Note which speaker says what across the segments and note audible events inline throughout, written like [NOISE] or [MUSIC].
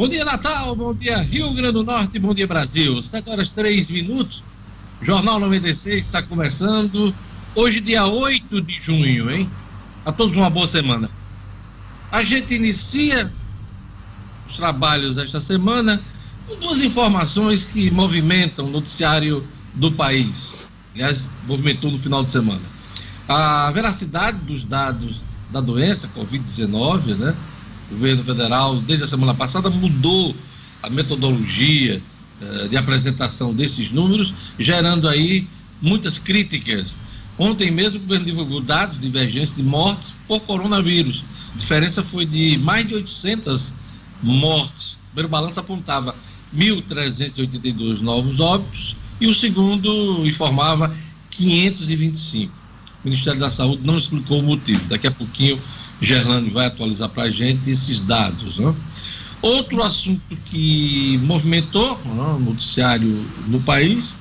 Speaker 1: Bom dia, Natal. Bom dia, Rio Grande do Norte. Bom dia, Brasil. 7 horas 3 minutos. Jornal 96 está começando. Hoje, dia 8 de junho, hein? A todos uma boa semana. A gente inicia os trabalhos desta semana com duas informações que movimentam o noticiário do país. Aliás, movimentou no final de semana. A veracidade dos dados da doença, Covid-19, né? O governo federal, desde a semana passada, mudou a metodologia eh, de apresentação desses números, gerando aí muitas críticas. Ontem mesmo o governo divulgou dados de divergência de mortes por coronavírus. A diferença foi de mais de 800 mortes. O primeiro balanço apontava 1.382 novos óbitos e o segundo informava 525. O Ministério da Saúde não explicou o motivo. Daqui a pouquinho Gerlane vai atualizar para a gente esses dados. Né? Outro assunto que movimentou né, o noticiário no país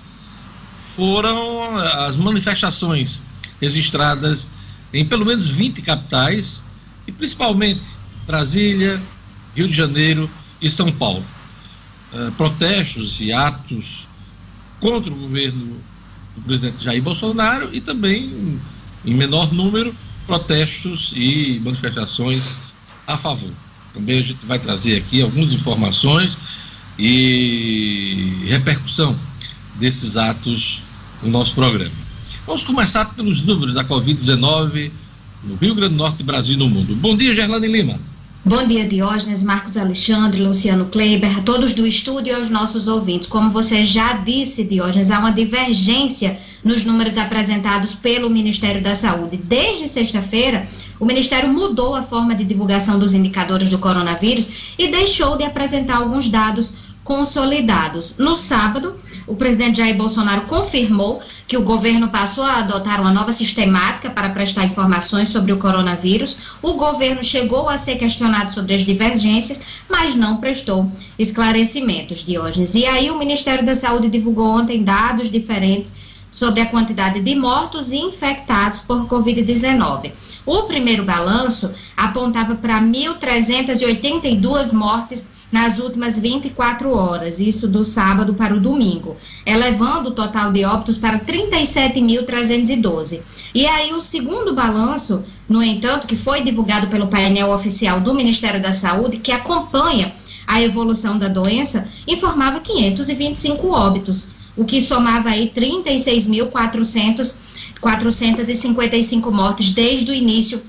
Speaker 1: foram as manifestações registradas em pelo menos 20 capitais, e principalmente Brasília, Rio de Janeiro e São Paulo. Uh, protestos e atos contra o governo do presidente Jair Bolsonaro e também, em menor número, protestos e manifestações a favor. Também a gente vai trazer aqui algumas informações e repercussão desses atos no nosso programa. Vamos começar pelos números da Covid-19 no Rio Grande do Norte, Brasil e no mundo. Bom dia, Gerlane Lima.
Speaker 2: Bom dia, Diógenes, Marcos Alexandre, Luciano Kleiber, a todos do estúdio e aos nossos ouvintes. Como você já disse, Diógenes, há uma divergência nos números apresentados pelo Ministério da Saúde. Desde sexta-feira, o Ministério mudou a forma de divulgação dos indicadores do coronavírus e deixou de apresentar alguns dados consolidados. No sábado, o presidente Jair Bolsonaro confirmou que o governo passou a adotar uma nova sistemática para prestar informações sobre o coronavírus. O governo chegou a ser questionado sobre as divergências, mas não prestou esclarecimentos, Diógenes. E aí, o Ministério da Saúde divulgou ontem dados diferentes sobre a quantidade de mortos e infectados por Covid-19. O primeiro balanço apontava para 1.382 mortes nas últimas 24 horas, isso do sábado para o domingo, elevando o total de óbitos para 37.312. E aí o segundo balanço, no entanto, que foi divulgado pelo painel oficial do Ministério da Saúde, que acompanha a evolução da doença, informava 525 óbitos, o que somava aí 36.455 mortes desde o início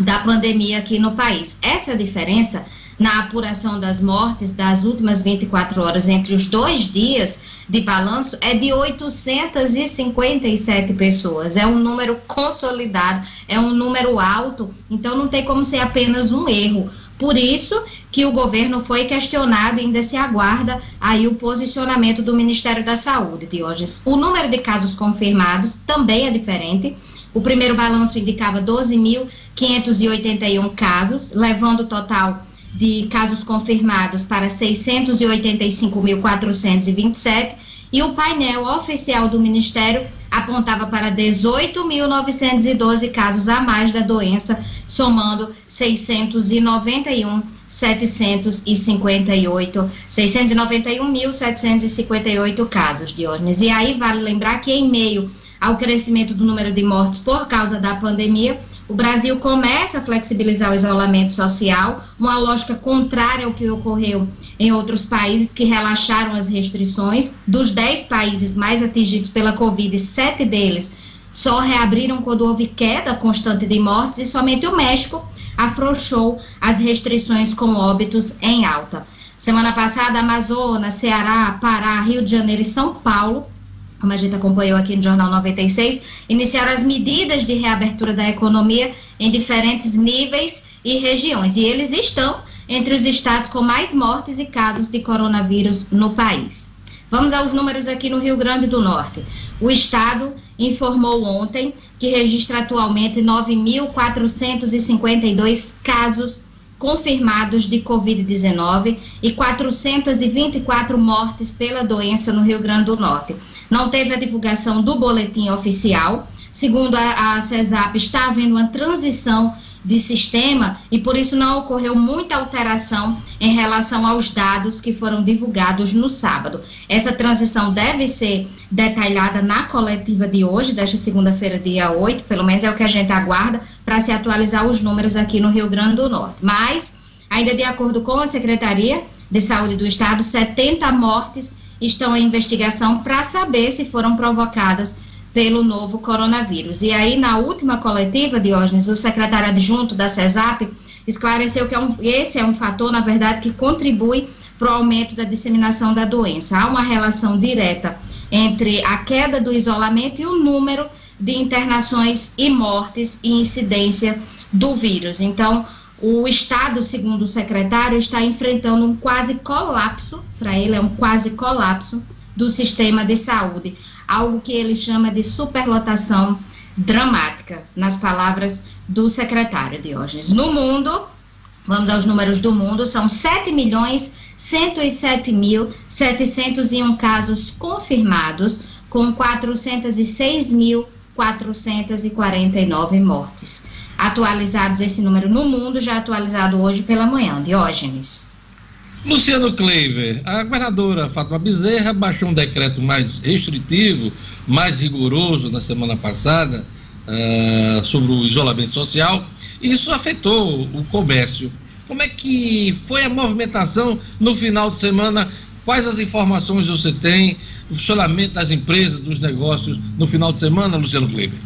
Speaker 2: da pandemia aqui no país. Essa diferença na apuração das mortes das últimas 24 horas entre os dois dias de balanço é de 857 pessoas. É um número consolidado, é um número alto, então não tem como ser apenas um erro. Por isso que o governo foi questionado e ainda se aguarda aí o posicionamento do Ministério da Saúde, Diógenes. O número de casos confirmados também é diferente. O primeiro balanço indicava 12.581 casos, levando o total de casos confirmados para 685.427 e o painel oficial do Ministério apontava para 18.912 casos a mais da doença, somando 691 758 691.758 casos, Diógenes. E aí vale lembrar que em meio ao crescimento do número de mortes por causa da pandemia, o Brasil começa a flexibilizar o isolamento social, uma lógica contrária ao que ocorreu em outros países que relaxaram as restrições. Dos 10 países mais atingidos pela Covid, sete deles só reabriram quando houve queda constante de mortes e somente o México afrouxou as restrições com óbitos em alta. Semana passada, Amazonas, Ceará, Pará, Rio de Janeiro e São Paulo como a gente acompanhou aqui no Jornal 96, iniciaram as medidas de reabertura da economia em diferentes níveis e regiões. E eles estão entre os estados com mais mortes e casos de coronavírus no país. Vamos aos números aqui no Rio Grande do Norte. O estado informou ontem que registra atualmente 9.452 casos confirmados de Covid-19 e 424 mortes pela doença no Rio Grande do Norte. Não teve a divulgação do boletim oficial, segundo a, a CESAP, está havendo uma transição de sistema e por isso não ocorreu muita alteração em relação aos dados que foram divulgados no sábado. Essa transição deve ser detalhada na coletiva de hoje, desta segunda-feira, dia 8, pelo menos é o que a gente aguarda, para se atualizar os números aqui no Rio Grande do Norte. Mas, ainda de acordo com a Secretaria de Saúde do Estado, 70 mortes estão em investigação para saber se foram provocadas pelo novo coronavírus. E aí, na última coletiva, Diógenes, o secretário adjunto da CESAP esclareceu que é um, esse é um fator, na verdade, que contribui para o aumento da disseminação da doença. Há uma relação direta entre a queda do isolamento e o número de internações e mortes e incidência do vírus. Então, o Estado, segundo o secretário, está enfrentando um quase colapso, para ele é um quase colapso do sistema de saúde, algo que ele chama de superlotação dramática, nas palavras do secretário Diógenes. No mundo, vamos aos números do mundo, são 7 milhões 107 mil 701 casos confirmados, com 406 mil 449 mortes. Atualizados esse número no mundo, já atualizado hoje pela manhã. Diógenes.
Speaker 1: Luciano Kleiber, a governadora Fátima Bezerra baixou um decreto mais restritivo, mais rigoroso na semana passada uh, sobre o isolamento social. Isso afetou o comércio. Como é que foi a movimentação no final de semana? Quais as informações você tem? O funcionamento das empresas, dos negócios no final de semana, Luciano Kleiber?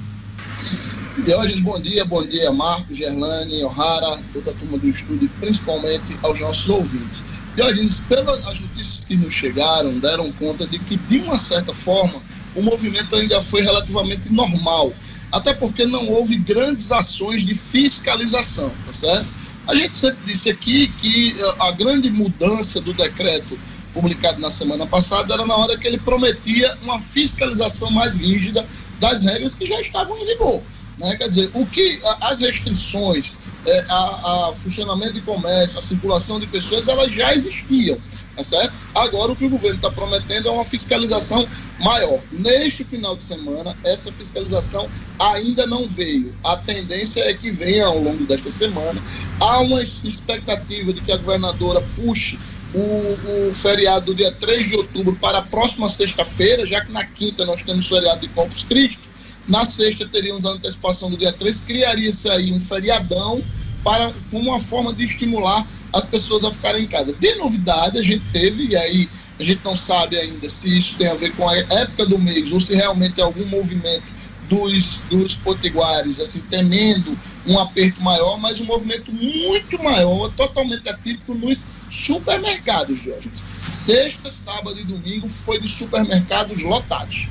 Speaker 3: Diógenes, bom dia, bom dia, Marcos, Gerlane, O'Hara, toda a turma do estúdio, principalmente aos nossos ouvintes. Diógenes, pelas notícias que nos chegaram, deram conta de que, de uma certa forma, o movimento ainda foi relativamente normal, até porque não houve grandes ações de fiscalização, tá certo? A gente sempre disse aqui que eh, a grande mudança do decreto publicado na semana passada era na hora que ele prometia uma fiscalização mais rígida das regras que já estavam em vigor. Né? Quer dizer, o que as restrições, é, a, a, funcionamento de comércio, a circulação de pessoas, elas já existiam, tá certo? Agora o que o governo está prometendo é uma fiscalização maior. Neste final de semana, essa fiscalização ainda não veio. A tendência é que venha ao longo desta semana. Há uma expectativa de que a governadora puxe o, o, feriado do dia 3 de outubro para a próxima sexta-feira, já que na quinta nós temos feriado de Corpus Christi. Na sexta teríamos a antecipação do dia 3, criaria-se aí um feriadão para uma forma de estimular as pessoas a ficarem em casa. De novidade, a gente teve, e aí a gente não sabe ainda se isso tem a ver com a época do mês ou se realmente é algum movimento dos, dos potiguares, assim, temendo um aperto maior, mas um movimento muito maior, totalmente atípico nos supermercados, Jorge. Sexta, sábado e domingo foi de supermercados lotados.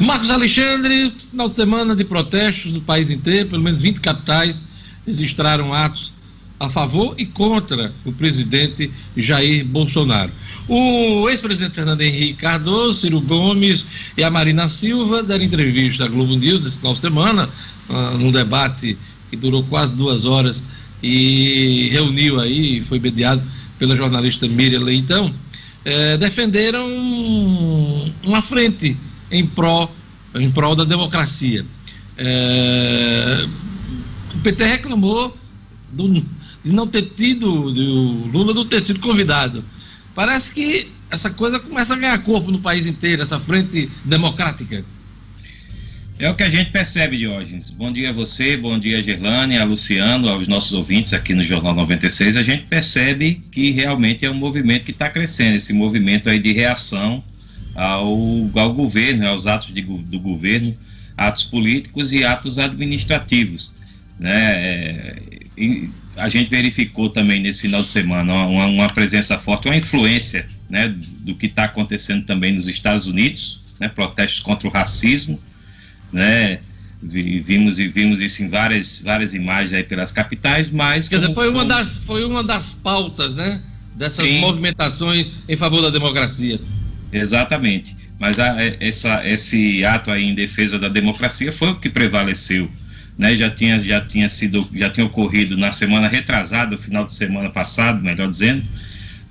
Speaker 1: Marcos Alexandre, final de semana de protestos no país inteiro, pelo menos 20 capitais registraram atos a favor e contra o presidente Jair Bolsonaro. O ex-presidente Fernando Henrique Cardoso, Ciro Gomes e a Marina Silva deram entrevista à Globo News esse final de semana, uh, num debate que durou quase duas horas e reuniu aí, foi mediado pela jornalista Miriam Leitão, eh, defenderam uma frente em prol, em prol da democracia. É, o PT reclamou do, de não ter tido, o Lula não ter sido convidado. Parece que essa coisa começa a ganhar corpo no país inteiro, essa frente democrática.
Speaker 4: É o que a gente percebe, Diógenes. Bom dia a você, bom dia a Gerlane, a Luciano, aos nossos ouvintes aqui no Jornal 96. A gente percebe que realmente é um movimento que está crescendo, esse movimento aí de reação ao, ao governo, aos atos de, do governo, atos políticos e atos administrativos. Né? É, a gente verificou também nesse final de semana uma, uma presença forte, uma influência né, do que está acontecendo também nos Estados Unidos, né, protestos contra o racismo, né, vimos e vimos isso em várias, várias imagens aí pelas capitais, mas
Speaker 1: quer dizer, foi uma das foi uma das pautas, né, dessas Sim. movimentações em favor da democracia.
Speaker 4: Exatamente. Mas a, é, essa, esse ato aí em defesa da democracia foi o que prevaleceu. Né? Já, tinha, já tinha sido, já tinha ocorrido na semana retrasada, no final de semana passado, melhor dizendo,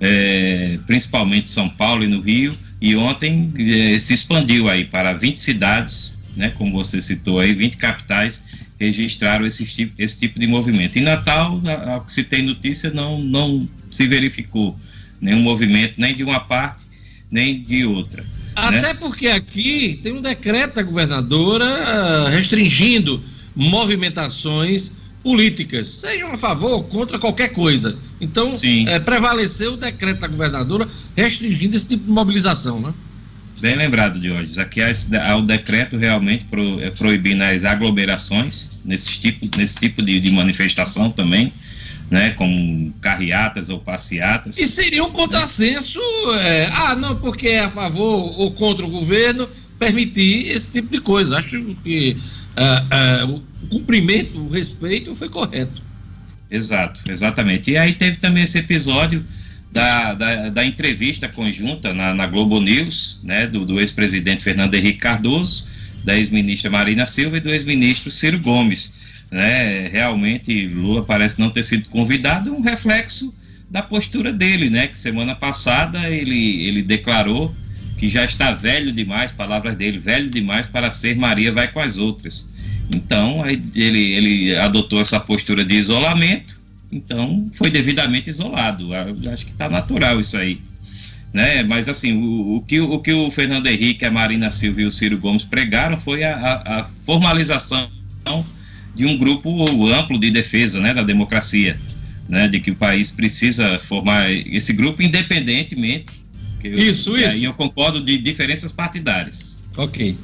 Speaker 4: é, principalmente São Paulo e no Rio, e ontem é, se expandiu aí para 20 cidades né, como você citou aí, 20 capitais registraram esse tipo, esse tipo de movimento. Em Natal, ao que se tem notícia, não, não se verificou nenhum movimento, nem de uma parte, nem de outra.
Speaker 1: Até né? porque aqui tem um decreto da governadora uh, restringindo movimentações políticas, sejam a favor ou contra qualquer coisa. Então, é, prevaleceu o decreto da governadora restringindo esse tipo de mobilização, né?
Speaker 4: Bem lembrado, Diógenes. Aqui há, o decreto realmente pro, é, proibindo as aglomerações nesse tipo, nesse tipo de, de, manifestação também, né, como carreatas ou passeatas.
Speaker 1: E seria um contrassenso, é, ah, não, porque é a favor ou contra o governo, permitir esse tipo de coisa. Acho que uh, uh, o cumprimento, o respeito foi correto.
Speaker 4: Exato, exatamente. E aí teve também esse episódio da, da, da entrevista conjunta na, na, Globo News, né, do, do ex-presidente Fernando Henrique Cardoso, da ex-ministra Marina Silva e do ex-ministro Ciro Gomes. Né, realmente Lula parece não ter sido convidado, um reflexo da postura dele, né, que semana passada ele, ele declarou que já está velho demais, palavras dele, velho demais para ser Maria vai com as outras. Então, ele, ele adotou essa postura de isolamento, então foi devidamente isolado. Eu acho que está natural isso aí. Né? Mas assim, o, o, que, o que o Fernando Henrique, a Marina Silva e o Ciro Gomes pregaram foi a, a, a formalização de um grupo amplo de defesa né, da democracia, né, de que o país precisa formar esse grupo independentemente.
Speaker 1: isso, eu, isso.
Speaker 4: Aí eu concordo de diferenças partidárias.
Speaker 1: Ok.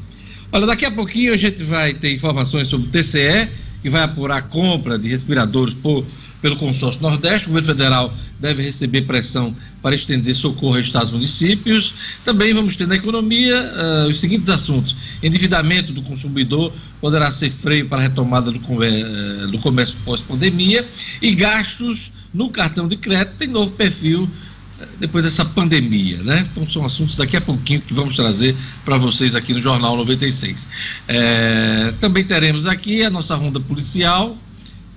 Speaker 1: Olha, daqui a pouquinho a gente vai ter informações sobre o TCE, que vai apurar a compra de respiradores por, pelo consórcio Nordeste. O governo federal deve receber pressão para estender socorro a estados e municípios. Também vamos ter na economia uh, os seguintes assuntos: endividamento do consumidor poderá ser freio para a retomada do, uh, do comércio pós-pandemia e gastos no cartão de crédito tem novo perfil depois dessa pandemia, né? Então são assuntos daqui a pouquinho que vamos trazer para vocês aqui no Jornal 96. É, também teremos aqui a nossa ronda policial,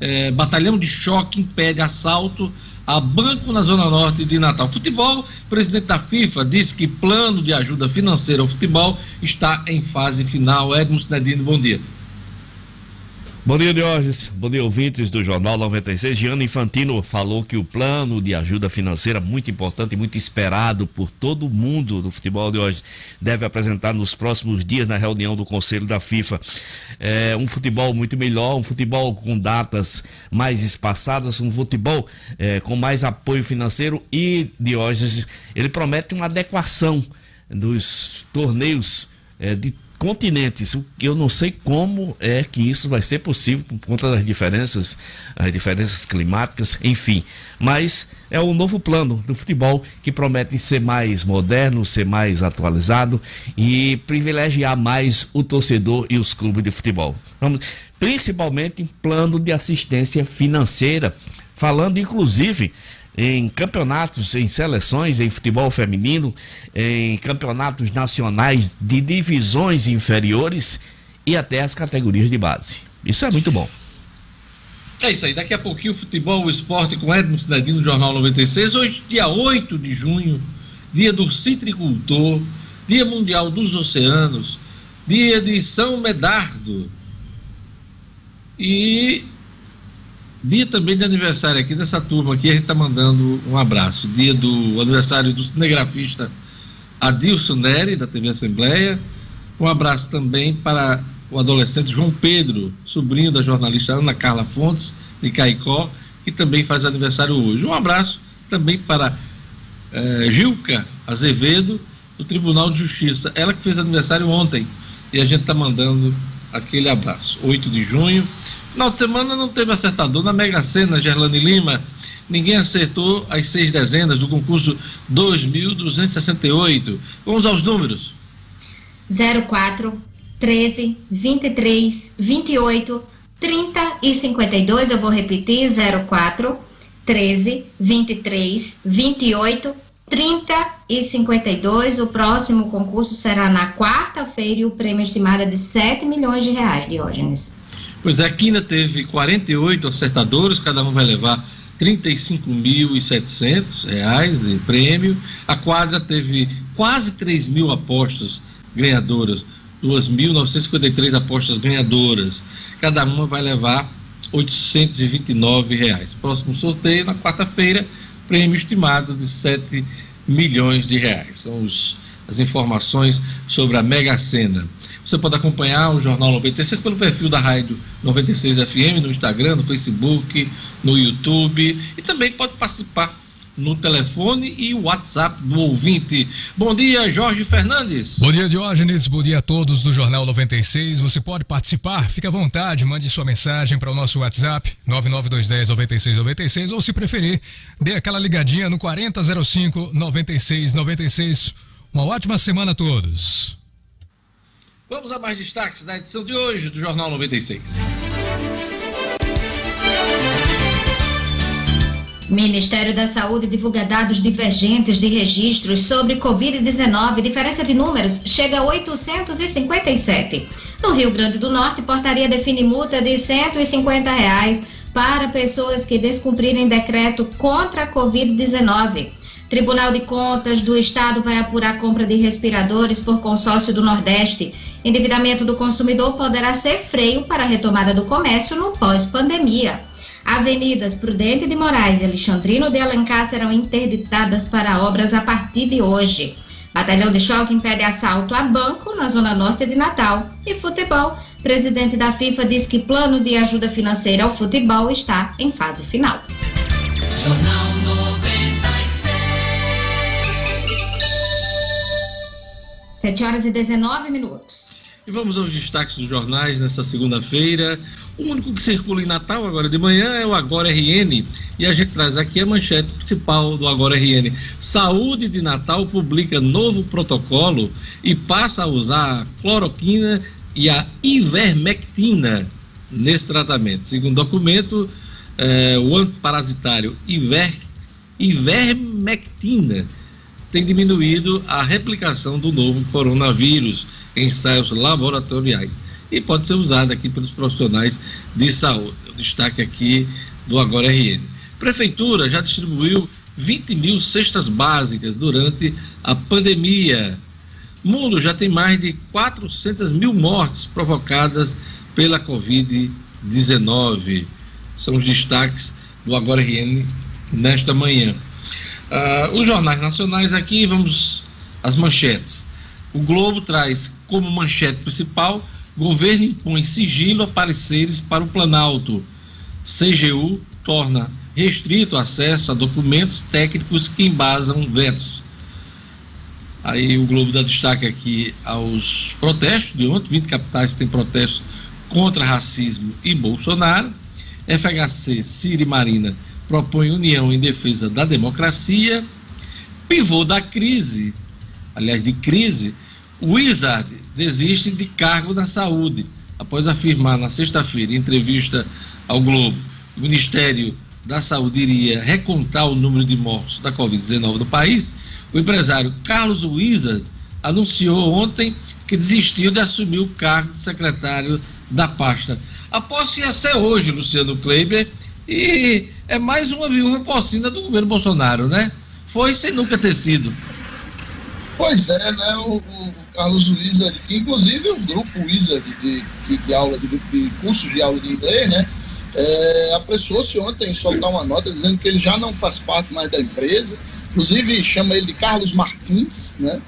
Speaker 1: é, batalhão de choque impede assalto a banco na Zona Norte de Natal. Futebol, presidente da FIFA disse que plano de ajuda financeira ao futebol está em fase final. Edmo Sinedino, bom dia.
Speaker 5: Bom dia, Diógenes. Bom dia, ouvintes do Jornal 96. Gianni Infantino falou que o plano de ajuda financeira, muito importante e muito esperado por todo mundo do futebol de hoje, deve apresentar nos próximos dias na reunião do Conselho da FIFA. É um futebol muito melhor, um futebol com datas mais espaçadas, um futebol é, com mais apoio financeiro e, Diógenes, ele promete uma adequação dos torneios é, de continentes. Eu não sei como é que isso vai ser possível por conta das diferenças, as diferenças climáticas, enfim. Mas é o novo plano do futebol que promete ser mais moderno, ser mais atualizado e privilegiar mais o torcedor e os clubes de futebol. Principalmente em plano de assistência financeira, falando inclusive em campeonatos, em seleções, em futebol feminino, em campeonatos nacionais de divisões inferiores e até as categorias de base. Isso é muito bom.
Speaker 1: É isso aí, daqui a pouquinho o futebol, o esporte com Edmo Cidadino, Jornal 96. Hoje, dia 8 de junho, dia do citricultor, dia mundial dos oceanos, dia de São Medardo. E Dia também de aniversário aqui dessa turma aqui, a gente está mandando um abraço. Dia do aniversário do cinegrafista Adilson Neri, da TV Assembleia. Um abraço também para o adolescente João Pedro, sobrinho da jornalista Ana Carla Fontes, de Caicó, que também faz aniversário hoje. Um abraço também para eh, Gilca Azevedo, do Tribunal de Justiça. Ela que fez aniversário ontem. E a gente está mandando aquele abraço. 8 de junho. Final de semana não teve acertador na Mega Sena, Gerlane Lima. Ninguém acertou as seis dezenas do concurso 2.268. Vamos aos números.
Speaker 2: 04, 13, 23, 28, 30 e 52. Eu vou repetir: 04, 13, 23, 28, 30 e 52. O próximo concurso será na quarta-feira e o prêmio estimado é de 7 milhões de reais, Diógenes.
Speaker 1: Pois é, a Quina teve 48 acertadores, cada um vai levar R$ 35.700 de prêmio. A quadra teve quase 3 mil apostas ganhadoras 2.953 apostas ganhadoras. Cada uma vai levar 829 reais. Próximo sorteio, na quarta-feira, prêmio estimado de 7 milhões de reais. São os, as informações sobre a Mega Sena. Você pode acompanhar o Jornal 96 pelo perfil da Rádio 96 FM no Instagram, no Facebook, no YouTube e também pode participar no telefone e WhatsApp do ouvinte. Bom dia, Jorge Fernandes.
Speaker 6: Bom dia, Diógenes. Bom dia a todos do Jornal 96. Você pode participar, fique à vontade, mande sua mensagem para o nosso WhatsApp 99210 9696 ou se preferir, dê aquela ligadinha no 4005 9696. Uma ótima semana a todos.
Speaker 1: Vamos a mais destaques da edição de hoje do Jornal 96.
Speaker 2: Ministério da Saúde divulga dados divergentes de registros sobre Covid-19. Diferença de números chega a 857. No Rio Grande do Norte, portaria define multa de 150 reais para pessoas que descumprirem decreto contra a Covid-19. Tribunal de Contas do Estado vai apurar compra de respiradores por consórcio do Nordeste. Endividamento do consumidor poderá ser freio para a retomada do comércio no pós-pandemia. Avenidas Prudente de Moraes e Alexandrino de Alencar serão interditadas para obras a partir de hoje. Batalhão de choque impede assalto a banco na zona norte de Natal. E futebol. Presidente da FIFA diz que plano de ajuda financeira ao futebol está em fase final. Jornal 7 horas e 19 minutos.
Speaker 1: E vamos aos destaques dos jornais nesta segunda-feira. O único que circula em Natal agora de manhã é o Agora RN. E a gente traz aqui a manchete principal do Agora RN. Saúde de Natal publica novo protocolo e passa a usar a cloroquina e a ivermectina nesse tratamento. Segundo documento, eh, o antiparasitário iver, ivermectina tem diminuído a replicação do novo coronavírus ensaios laboratoriais e pode ser usada aqui pelos profissionais de saúde. Destaque aqui do Agora RN. Prefeitura já distribuiu 20 mil cestas básicas durante a pandemia. Mundo já tem mais de 400 mil mortes provocadas pela Covid-19. São os destaques do Agora RN nesta manhã. Uh, os jornais nacionais aqui, vamos às manchetes. O Globo traz como manchete principal: governo impõe sigilo a pareceres para o Planalto. CGU torna restrito o acesso a documentos técnicos que embasam vetos. Aí o Globo dá destaque aqui aos protestos de ontem, 20 capitais têm protestos contra racismo e Bolsonaro. FHC, e Marina propõe união em defesa da democracia. Pivô da crise, aliás, de crise, Wizard desiste de cargo na saúde, após afirmar na sexta-feira, em entrevista ao Globo, o Ministério da Saúde iria recontar o número de mortos da Covid-19 no país. O empresário Carlos Wizard anunciou ontem que desistiu de assumir o cargo de secretário da pasta. A posse ia ser hoje, Luciano Kleiber, e é mais uma viúva porcina do governo Bolsonaro, né? Foi sem nunca ter sido.
Speaker 3: Pois é, né? O, o Carlos Wizard, inclusive o grupo Wizard de, de, de aula, de, de, cursos de aula de inglês, né? É, apressou-se ontem em soltar uma nota dizendo que ele já não faz parte mais da empresa, inclusive chama ele de Carlos Martins, né?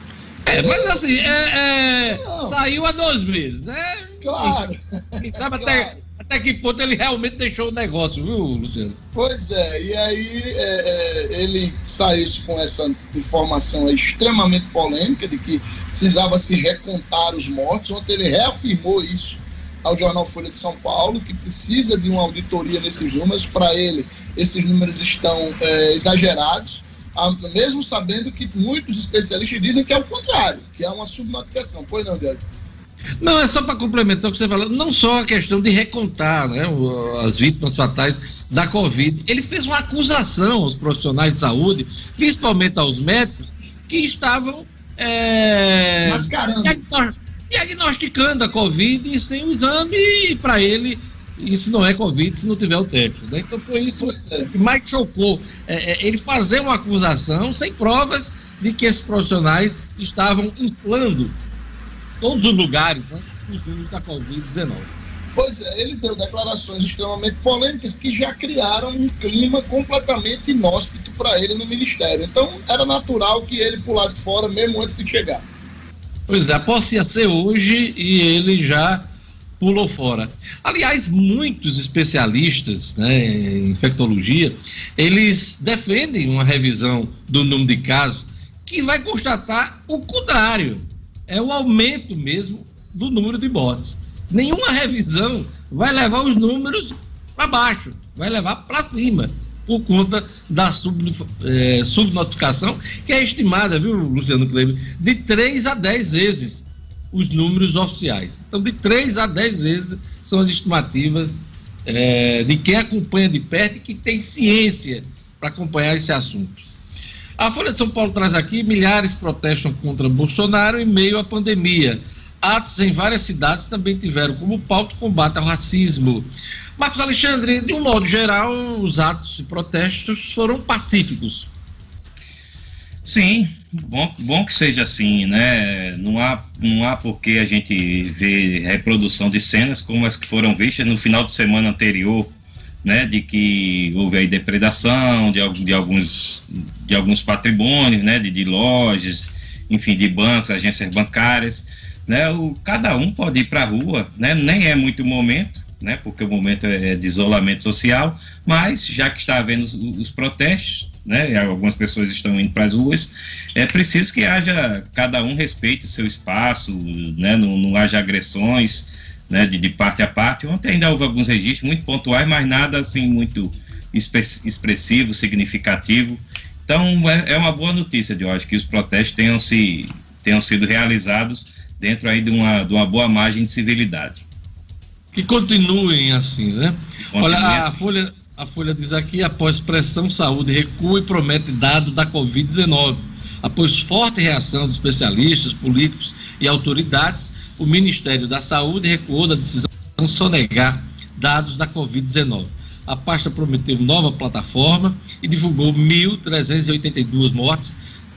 Speaker 1: É, mas assim, é, é, saiu há dois meses,
Speaker 3: né? Claro.
Speaker 1: Quem sabe [LAUGHS] claro. Até que ponto ele realmente deixou o negócio, viu, Luciano?
Speaker 3: Pois é, e aí é, é, ele saiu com essa informação extremamente polêmica de que precisava se recontar os mortos. Ontem ele reafirmou isso ao jornal Folha de São Paulo, que precisa de uma auditoria nesses números. Para ele, esses números estão é, exagerados, mesmo sabendo que muitos especialistas dizem que é o contrário, que é uma subnotificação. Pois não, Diego?
Speaker 1: Não, é só para complementar o que você falou, não só a questão de recontar né, as vítimas fatais da Covid. Ele fez uma acusação aos profissionais de saúde, principalmente aos médicos, que estavam é, diagnosticando a Covid sem o exame, e para ele isso não é Covid se não tiver o teste. Né? Então foi isso é. que mais chocou. É, é, ele fazer uma acusação sem provas de que esses profissionais estavam inflando todos os lugares, né, os números da Covid-19.
Speaker 3: Pois é, ele deu declarações extremamente polêmicas que já criaram um clima completamente inóspito para ele no ministério. Então, era natural que ele pulasse fora mesmo antes de chegar.
Speaker 1: Pois é, a posse ia ser hoje e ele já pulou fora. Aliás, muitos especialistas né, em infectologia, eles defendem uma revisão do número de casos que vai constatar o contrário. É o aumento mesmo do número de mortes. Nenhuma revisão vai levar os números para baixo, vai levar para cima, por conta da sub, é, subnotificação, que é estimada, viu, Luciano Kleber, de 3 a 10 vezes os números oficiais. Então, de 3 a 10 vezes são as estimativas é, de quem acompanha de perto e que tem ciência para acompanhar esse assunto. A Folha de São Paulo traz aqui: milhares protestam contra Bolsonaro em meio à pandemia. Atos em várias cidades também tiveram como pauta o combate ao racismo. Marcos Alexandre, de um modo geral, os atos e protestos foram pacíficos.
Speaker 4: Sim, bom, bom que seja assim, né? Não há, não há por que a gente ver reprodução de cenas como as que foram vistas no final de semana anterior, né? De que houve aí depredação de, de, alguns, de alguns patrimônios, né? De, de lojas, enfim, de bancos, agências bancárias, né? O, cada um pode ir para a rua, né? Nem é muito momento, né? Porque o momento é de isolamento social, mas já que está havendo os, os protestos, né? Algumas pessoas estão indo para as ruas. É preciso que haja cada um respeite o seu espaço, né? Não, não haja agressões, né? De, de, parte a parte. Ontem ainda houve alguns registros muito pontuais, mas nada assim muito expressivo, significativo. Então é, é uma boa notícia de hoje que os protestos tenham se tenham sido realizados dentro aí de uma, de uma boa margem de civilidade.
Speaker 1: Que continuem assim, né? Olha, a assim. Folha, a Folha diz aqui, após pressão, saúde recua e promete dado da Covid-19. Após forte reação de especialistas, políticos e autoridades, o Ministério da Saúde recuou da decisão de sonegar dados da Covid-19. A pasta prometeu nova plataforma e divulgou 1.382 mortes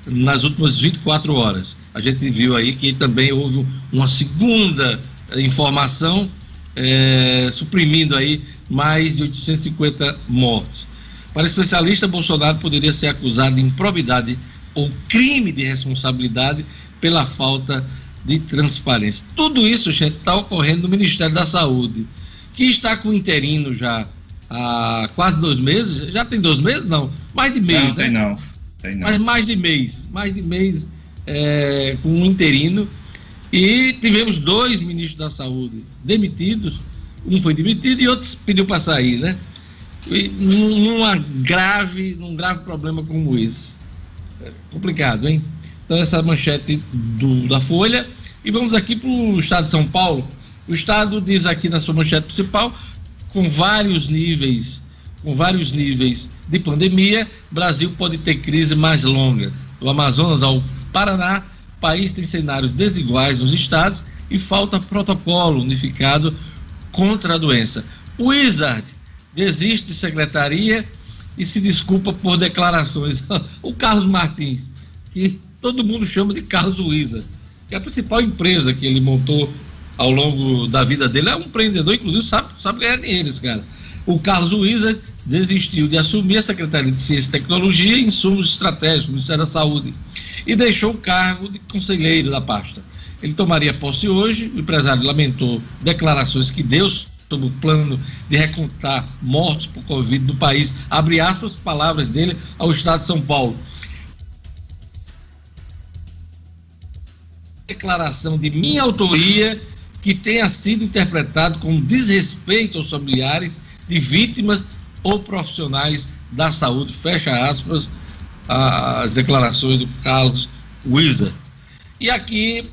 Speaker 1: nas últimas 24 horas. A gente viu aí que também houve uma segunda informação é, suprimindo aí mais de 850 mortes. Para especialista, Bolsonaro poderia ser acusado de improbidade ou crime de responsabilidade pela falta de transparência. Tudo isso, gente, está ocorrendo no Ministério da Saúde, que está com interino já há quase dois meses. Já tem dois meses? Não, mais de mês.
Speaker 4: Não, né? tem não.
Speaker 1: Tem não. Mas mais de mês, mais de mês é, com um interino. E tivemos dois ministros da Saúde demitidos um foi demitido e outro pediu para sair, né? E numa grave, num grave problema como esse. É complicado, hein? Então essa manchete do, da Folha. E vamos aqui para o estado de São Paulo. O estado diz aqui na sua manchete principal, com vários níveis, com vários níveis de pandemia, Brasil pode ter crise mais longa. Do Amazonas ao Paraná, país tem cenários desiguais nos estados e falta protocolo unificado contra a doença. O Wizard desiste de secretaria e se desculpa por declarações. [LAUGHS] o Carlos Martins, que todo mundo chama de Carlos Wizard, que é a principal empresa que ele montou ao longo da vida dele, é um empreendedor, inclusive sabe, sabe ganhar dinheiro esse cara. O Carlos Wizard desistiu de assumir a Secretaria de Ciência e Tecnologia e Insumos Estratégicos do Ministério da Saúde e deixou o cargo de conselheiro da pasta. Ele tomaria posse hoje. O empresário lamentou declarações que Deus sobre o plano de recontar mortos por Covid do país. Abre aspas, palavras dele ao Estado de São Paulo. Declaração de minha autoria que tenha sido interpretado como desrespeito aos familiares de vítimas ou profissionais da saúde. Fecha aspas as declarações do Carlos Wizard. E aqui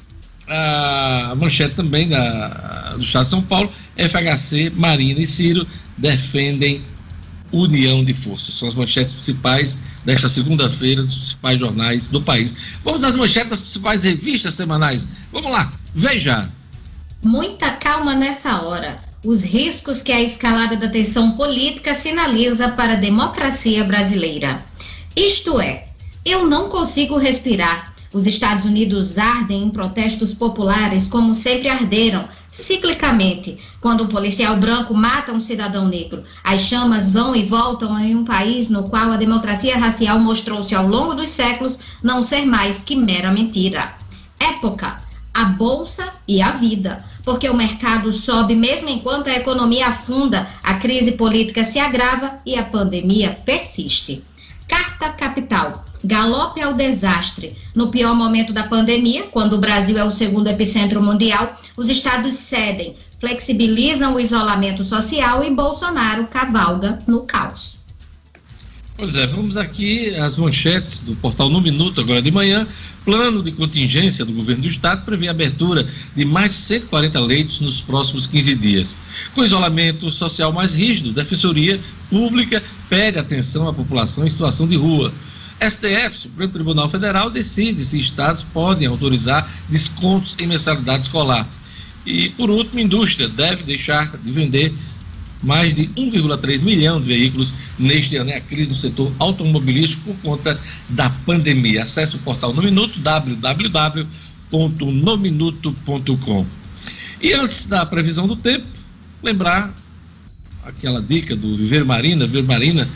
Speaker 1: a manchete também da, do Estado de São Paulo, FHC, Marina e Ciro defendem união de forças. São as manchetes principais desta segunda-feira dos principais jornais do país. Vamos às manchetes das principais revistas semanais. Vamos lá, veja.
Speaker 2: Muita calma nessa hora. Os riscos que a escalada da tensão política sinaliza para a democracia brasileira. Isto é, eu não consigo respirar Os Estados Unidos ardem em protestos populares como sempre arderam, ciclicamente. Quando um policial branco mata um cidadão negro, as chamas vão e voltam em um país no qual a democracia racial mostrou-se ao longo dos séculos não ser mais que mera mentira. Época, a bolsa e a vida. Porque o mercado sobe mesmo enquanto a economia afunda, a crise política se agrava e a pandemia persiste. Carta Capital. Galope ao desastre. No pior momento da pandemia, quando o Brasil é o segundo epicentro mundial, os estados cedem, flexibilizam o isolamento social e Bolsonaro cavalga no caos.
Speaker 1: Pois é, vamos aqui às manchetes do portal No Minuto, agora de manhã. Plano de contingência do governo do estado prevê a abertura de mais de 140 leitos nos próximos 15 dias. Com isolamento social mais rígido, Defensoria Pública pede atenção à população em situação de rua. STF, Supremo Tribunal Federal, decide se estados podem autorizar descontos em mensalidade escolar. E, por último, indústria deve deixar de vender mais de 1,3 milhão de veículos neste ano. É a crise no setor automobilístico por conta da pandemia. Acesse o portal No Minuto, www.nominuto.com. E antes da previsão do tempo, lembrar aquela dica do Viver Marina, Viver Marina,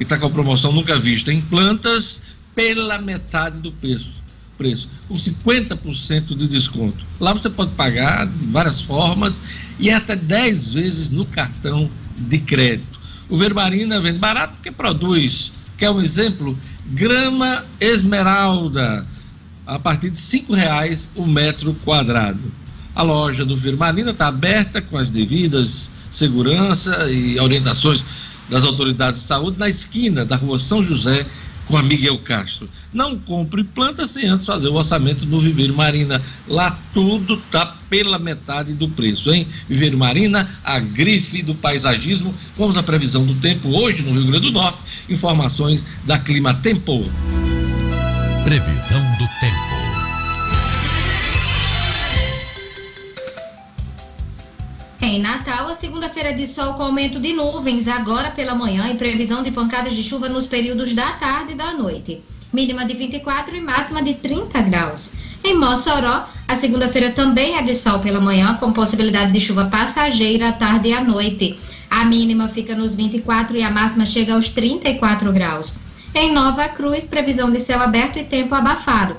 Speaker 1: que está com a promoção nunca vista em plantas pela metade do preço preço, com 50% de desconto. Lá você pode pagar de várias formas e até 10 vezes no cartão de crédito. O Verbarina vende barato porque produz, quer um exemplo? Grama esmeralda, a partir de R$ reais o metro quadrado. A loja do Vermarina está aberta com as devidas segurança e orientações das autoridades de saúde na esquina da rua São José com a Miguel Castro. Não compre planta sem antes fazer o orçamento do Viveiro Marina. Lá tudo tá pela metade do preço, hein? Viveiro Marina, a grife do paisagismo. Vamos à previsão do tempo hoje no Rio Grande do Norte. Informações da Clima Tempo.
Speaker 7: Previsão do tempo.
Speaker 2: Em Natal, a segunda-feira de sol com aumento de nuvens agora pela manhã e previsão de pancadas de chuva nos períodos da tarde e da noite. Mínima de 24 e máxima de 30 graus. Em Mossoró, a segunda-feira também é de sol pela manhã, com possibilidade de chuva passageira à tarde e à noite. A mínima fica nos 24 e a máxima chega aos 34 graus. Em Nova Cruz, previsão de céu aberto e tempo abafado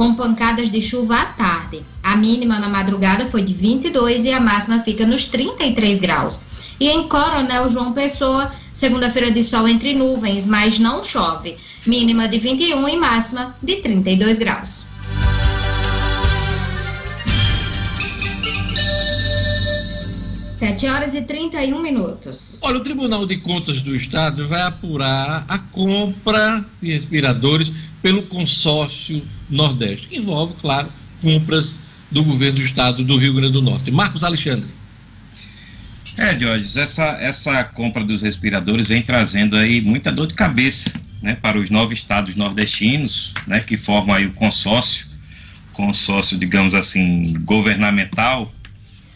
Speaker 2: com pancadas de chuva à tarde. A mínima na madrugada foi de 22 e a máxima fica nos 33 graus. E em Coronel João Pessoa, segunda-feira de sol entre nuvens, mas não chove. Mínima de 21 e máxima de 32 graus. Sete horas e 31 minutos.
Speaker 1: Olha, o Tribunal de Contas do Estado vai apurar a compra de respiradores pelo consórcio Nordeste. Envolve, claro, compras do governo do estado do Rio Grande do Norte. Marcos Alexandre.
Speaker 4: É, Jorge, essa, essa compra dos respiradores vem trazendo aí muita dor de cabeça né, para os nove estados nordestinos, né, que formam aí o consórcio, consórcio, digamos assim, governamental,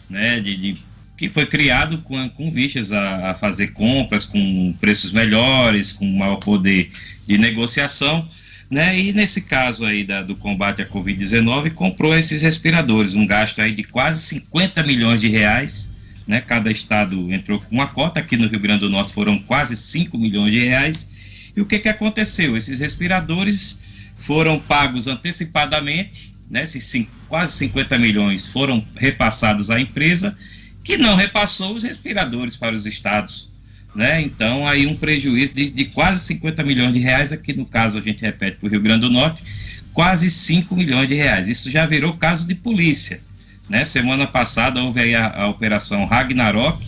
Speaker 4: né, de, de que foi criado com, com vistas a, a fazer compras com preços melhores, com maior poder de negociação né? E nesse caso aí da, do combate à Covid-19, comprou esses respiradores, um gasto aí de quase 50 milhões de reais, né? Cada estado entrou com uma cota, aqui no Rio Grande do Norte foram quase 5 milhões de reais. E o que que aconteceu? Esses respiradores foram pagos antecipadamente, né? Esses quase 50 milhões foram repassados à empresa, que não repassou os respiradores para os estados né? Então, aí um prejuízo de, de, quase 50 milhões de reais, aqui no caso a gente repete para o Rio Grande do Norte, quase 5 milhões de reais. Isso já virou caso de polícia. Né? Semana passada houve a, a Operação Ragnarok,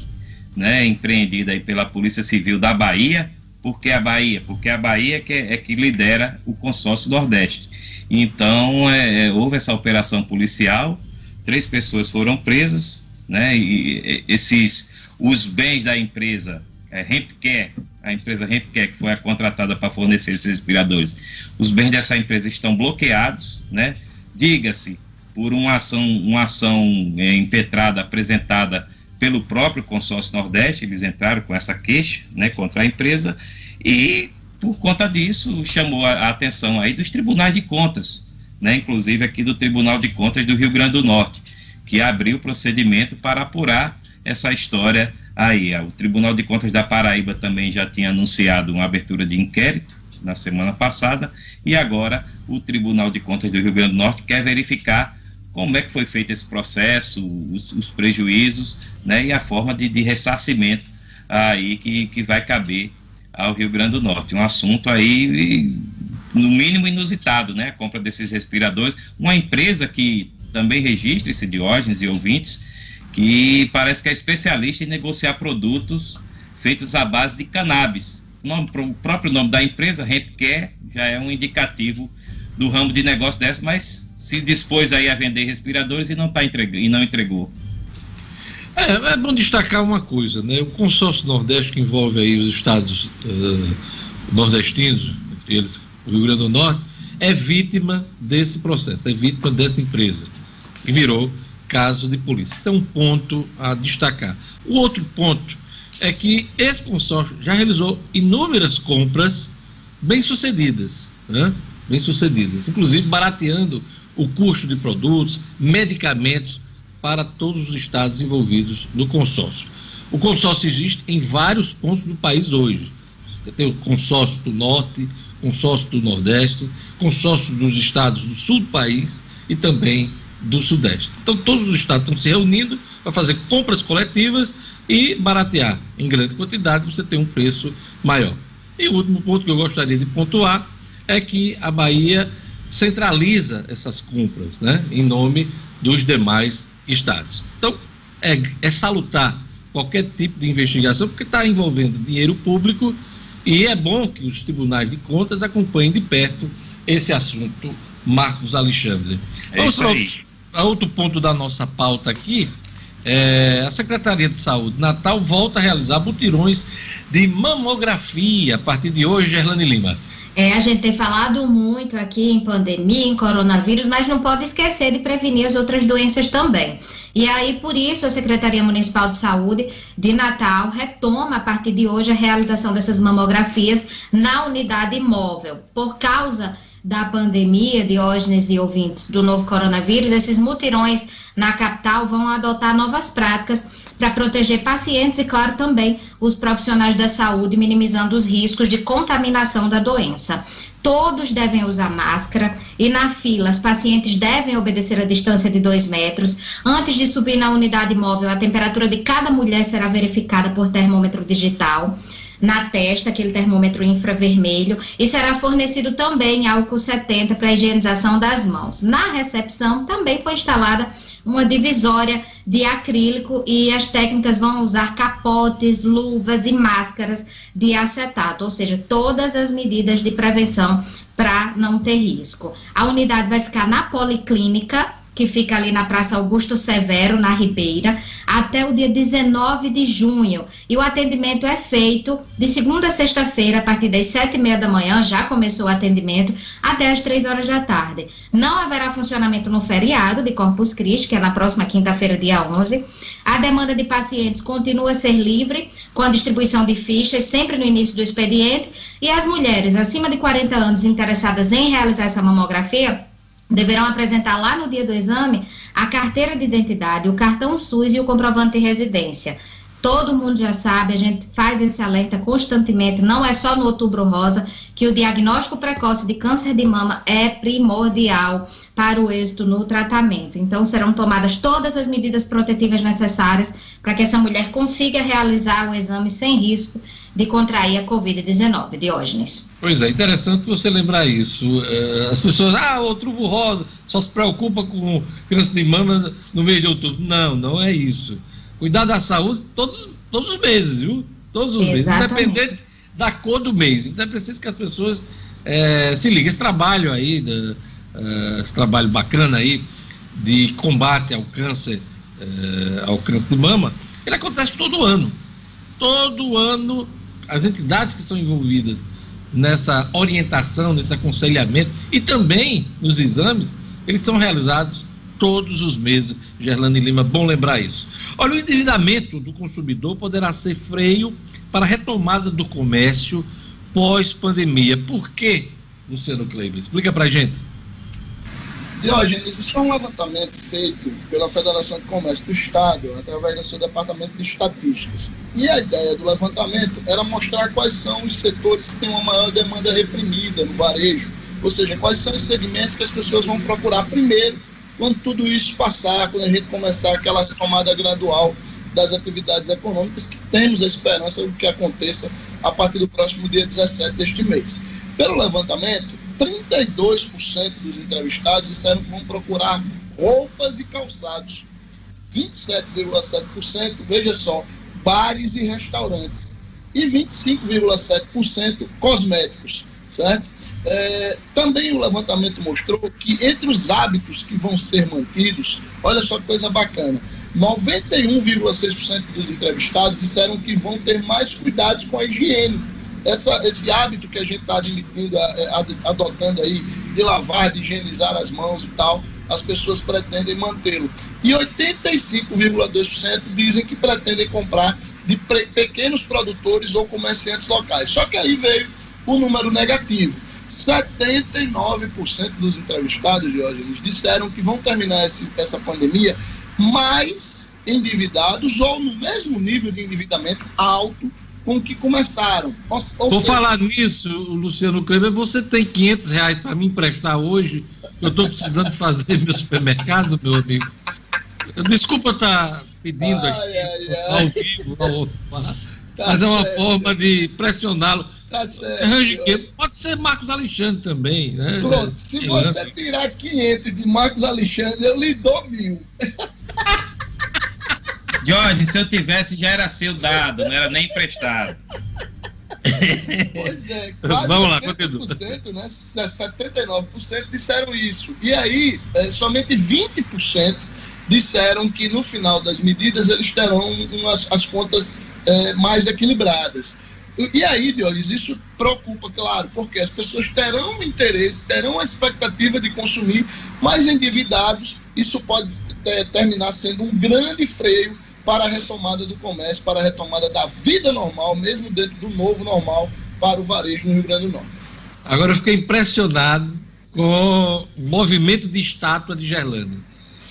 Speaker 4: né? empreendida aí pela Polícia Civil da Bahia. Por que a Bahia? Porque a Bahia é que, é que lidera o consórcio Nordeste. Então, é, é, houve essa operação policial, três pessoas foram presas, né? E, esses, os bens da empresa é, Hempcare, a empresa Hempcare, que foi contratada para fornecer esses respiradores, os bens dessa empresa estão bloqueados, né? Diga-se, por uma ação, uma ação é, impetrada, apresentada pelo próprio consórcio Nordeste, eles entraram com essa queixa, né, contra a empresa, e por conta disso chamou a atenção aí dos tribunais de contas, né, inclusive aqui do Tribunal de Contas do Rio Grande do Norte, que abriu procedimento para apurar essa história aí. O Tribunal de Contas da Paraíba também já tinha anunciado uma abertura de inquérito na semana passada e agora o Tribunal de Contas do Rio Grande do Norte quer verificar como é que foi feito esse processo, os, os prejuízos, né, e a forma de, de ressarcimento aí que, que vai caber ao Rio Grande do Norte. Um assunto aí, no mínimo, inusitado, né? A compra desses respiradores. Uma empresa que também registra esse Diógenes e ouvintes, que parece que é especialista em negociar produtos feitos à base de cannabis. O, nome, o próprio nome da empresa, Hempcare, já é um indicativo do ramo de negócio dessa, mas se dispôs aí a vender respiradores e não, tá entregando, e não entregou.
Speaker 1: É, é, bom destacar uma coisa, né? O consórcio Nordeste, que envolve aí os estados uh, nordestinos, entre eles o Rio Grande do Norte, é vítima desse processo, é vítima dessa empresa, que virou caso de polícia. Isso é um ponto a destacar. O outro ponto é que esse consórcio já realizou inúmeras compras bem-sucedidas, né? bem-sucedidas, inclusive barateando o custo de produtos, medicamentos para todos os estados envolvidos no consórcio. O consórcio existe em vários pontos do país hoje. Tem o consórcio do Norte, consórcio do Nordeste, consórcio dos estados do sul do país e também do Sudeste. Então, todos os estados estão se reunindo para fazer compras coletivas e baratear em grande quantidade, você tem um preço maior. E o último ponto que eu gostaria de pontuar é que a Bahia centraliza essas compras né, em nome dos demais estados. Então, é, é salutar qualquer tipo de investigação, porque está envolvendo dinheiro público e é bom que os tribunais de contas acompanhem de perto esse assunto, Marcos Alexandre. É Vamos para outro ponto da nossa pauta aqui. É, a Secretaria de Saúde Natal volta a realizar butirões de mamografia a partir de hoje, Gerlane Lima.
Speaker 2: É, a gente tem falado muito aqui em pandemia, em coronavírus, mas não pode esquecer de prevenir as outras doenças também. E aí, por isso, a Secretaria Municipal de Saúde de Natal retoma a partir de hoje a realização dessas mamografias na unidade móvel. Por causa da pandemia, Diógenes e ouvintes, do novo coronavírus, esses mutirões na capital vão adotar novas práticas para proteger pacientes e, claro, também os profissionais da saúde, minimizando os riscos de contaminação da doença. Todos devem usar máscara e na fila os pacientes devem obedecer a distância de dois metros. Antes de subir na unidade móvel, a temperatura de cada mulher será verificada por termômetro digital na testa, aquele termômetro infravermelho, e será fornecido também álcool 70 para higienização das mãos. Na recepção também foi instalada uma divisória de acrílico e as técnicas vão usar capotes, luvas e máscaras de acetato, ou seja, todas as medidas de prevenção para não ter risco. A unidade vai ficar na policlínica que fica ali na Praça Augusto Severo, na Ribeira, até o dia 19 de junho. E o atendimento é feito de segunda a sexta-feira, a partir das sete e meia da manhã, já começou o atendimento, até as três horas da tarde. Não haverá funcionamento no feriado de Corpus Christi, que é na próxima quinta-feira, dia 11. A demanda de pacientes continua a ser livre, com a distribuição de fichas sempre no início do expediente. E as mulheres acima de 40 anos interessadas em realizar essa mamografia deverão apresentar lá no dia do exame a carteira de identidade, o cartão SUS e o comprovante de residência. Todo mundo já sabe, a gente faz esse alerta constantemente, não é só no Outubro Rosa, que o diagnóstico precoce de câncer de mama é primordial para o êxito no tratamento. Então, serão tomadas todas as medidas protetivas necessárias para que essa mulher consiga realizar o exame sem risco de contrair a Covid-19. Diógenes.
Speaker 1: Pois é, interessante você lembrar isso. É, as pessoas, ah, outubro rosa, só se preocupa com câncer de mama no mês de outubro. Não, não é isso. Cuidar da saúde todos, todos os meses, viu? Todos os Exatamente. meses, independente da cor do mês. Então é preciso que as pessoas é, se liguem. Esse trabalho aí da, uh, esse trabalho bacana aí de combate ao câncer, uh, ao câncer de mama, ele acontece todo ano. Todo ano, as entidades que são envolvidas nessa orientação, nesse aconselhamento e também nos exames, eles são realizados todos os meses. Gerlane Lima, bom lembrar isso. Olha, o endividamento do consumidor poderá ser freio para a retomada do comércio pós-pandemia. Por quê, Luciano Kleber? Explica para gente.
Speaker 3: Diógenes, isso é um levantamento feito pela Federação de Comércio do Estado, através do seu Departamento de Estatísticas. E a ideia do levantamento era mostrar quais são os setores que têm uma maior demanda reprimida no varejo, ou seja, quais são os segmentos que as pessoas vão procurar primeiro quando tudo isso passar, quando a gente começar aquela tomada gradual das atividades econômicas, que temos a esperança de que aconteça a partir do próximo dia 17 deste mês. Pelo levantamento, 32% dos entrevistados disseram que vão procurar roupas e calçados. 27,7%, veja só, bares e restaurantes. E 25,7% cosméticos, certo? É, também o levantamento mostrou que entre os hábitos que vão ser mantidos, olha só que coisa bacana, 91,6% dos entrevistados disseram que vão ter mais cuidados com a higiene essa, esse hábito que a gente está admitindo, adotando aí, de lavar, de higienizar as mãos e tal, as pessoas pretendem mantê-lo. E 85,2% dizem que pretendem comprar de pequenos produtores ou comerciantes locais. Só que aí veio o número negativo. 79% dos entrevistados, Diógenes, disseram que vão terminar esse, essa pandemia mais endividados ou no mesmo nível de endividamento alto com que começaram.
Speaker 1: Ou, ou Vou seja... falar nisso, Luciano Kleber, você tem 500 reais para me emprestar hoje? Eu estou precisando [LAUGHS] fazer meu supermercado, meu amigo. Desculpa estar tá pedindo ai, aqui ai, ai. ao vivo, ao, tá mas é uma certo. forma de pressioná-lo. Tá certo. Pode ser Marcos Alexandre também, né?
Speaker 3: Pronto, se você tirar 500 de Marcos Alexandre, eu lhe dou mil.
Speaker 4: Jorge, se eu tivesse, já era seu dado, não era nem emprestado.
Speaker 3: Pois é, [LAUGHS] quase Vamos lá, 80%, né, 79% disseram isso. E aí, é, somente 20% disseram que no final das medidas eles terão umas, as contas é, mais equilibradas. E aí, Dionis, isso preocupa, claro, porque as pessoas terão interesse, terão a expectativa de consumir, mas endividados, isso pode é, terminar sendo um grande freio para a retomada do comércio, para a retomada da vida normal, mesmo dentro do novo normal para o varejo no Rio Grande do Norte.
Speaker 1: Agora eu fiquei impressionado com o movimento de estátua de Gerlando.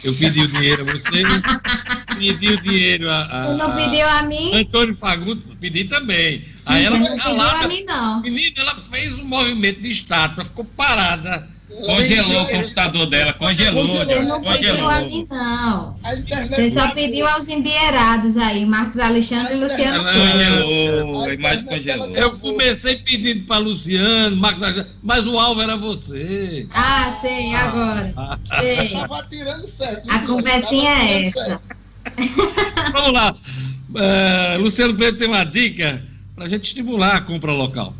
Speaker 1: Eu pedi o dinheiro a você, [LAUGHS] pedi o dinheiro a. a
Speaker 2: não pediu a mim?
Speaker 1: Antônio Fagundes, pedi também.
Speaker 2: Aí ela não pediu a mim, não.
Speaker 1: Menina, ela fez um movimento de estátua, ficou parada
Speaker 4: Congelou o computador dela, congelou.
Speaker 2: Você não pediu a mim, não. Você só pediu aos embierados aí, Marcos Alexandre e Luciano
Speaker 1: Congelou, a imagem congelou. Eu comecei pedindo para Luciano, Marcos Alexandre, mas o alvo era você.
Speaker 2: Ah, sei, agora. Ah. Sei. [LAUGHS]
Speaker 3: Tava tirando certo.
Speaker 2: A conversinha é essa.
Speaker 1: Vamos lá. Uh, Luciano Pedro tem uma dica para a gente estimular a compra local.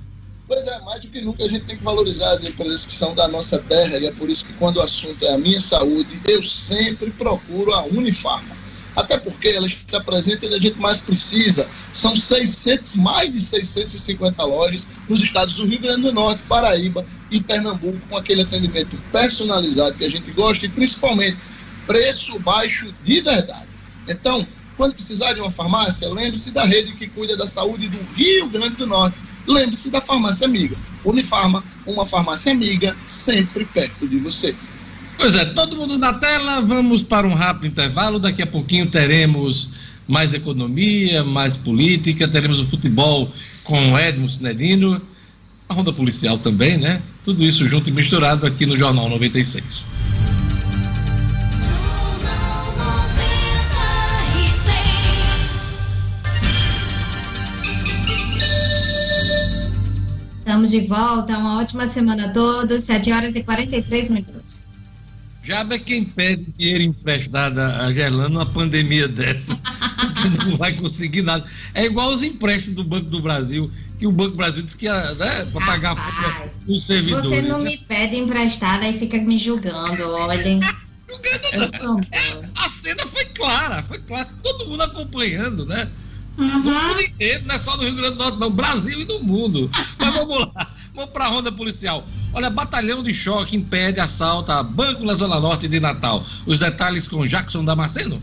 Speaker 3: Pois é, mais do que nunca a gente tem que valorizar as empresas que são da nossa terra e é por isso que quando o assunto é a minha saúde, eu sempre procuro a Unifarma. Até porque ela está presente onde a gente mais precisa. São 600, mais de 650 lojas nos estados do Rio Grande do Norte, Paraíba e Pernambuco, com aquele atendimento personalizado que a gente gosta e principalmente preço baixo de verdade. Então, quando precisar de uma farmácia, lembre-se da rede que cuida da saúde do Rio Grande do Norte lembre-se da farmácia amiga. Unifarma, uma farmácia amiga, sempre perto de você.
Speaker 1: Pois é, todo mundo na tela, vamos para um rápido intervalo. Daqui a pouquinho teremos mais economia, mais política, teremos o futebol com Edmo Cinedino, a ronda policial também, né? Tudo isso junto e misturado aqui no Jornal 96.
Speaker 2: Estamos de volta. Uma ótima semana a todos. 7 horas e 43 minutos.
Speaker 1: Já é quem pede dinheiro emprestado a Gerlando numa pandemia dessa, [LAUGHS] não vai conseguir nada. É igual os empréstimos do Banco do Brasil, que o Banco do Brasil disse que ia né, para pagar
Speaker 2: o servidor. Você não né? me pede emprestado e fica me julgando, olhem.
Speaker 1: Julgando, é, a cena foi clara, foi clara. Todo mundo acompanhando, né? Uhum. No mundo inteiro, não é só no Rio Grande do Norte, não, Brasil e no mundo. [LAUGHS] Mas vamos lá, vamos para a ronda policial. Olha, batalhão de choque impede assalto a banco na Zona Norte de Natal. Os detalhes com Jackson Damasceno.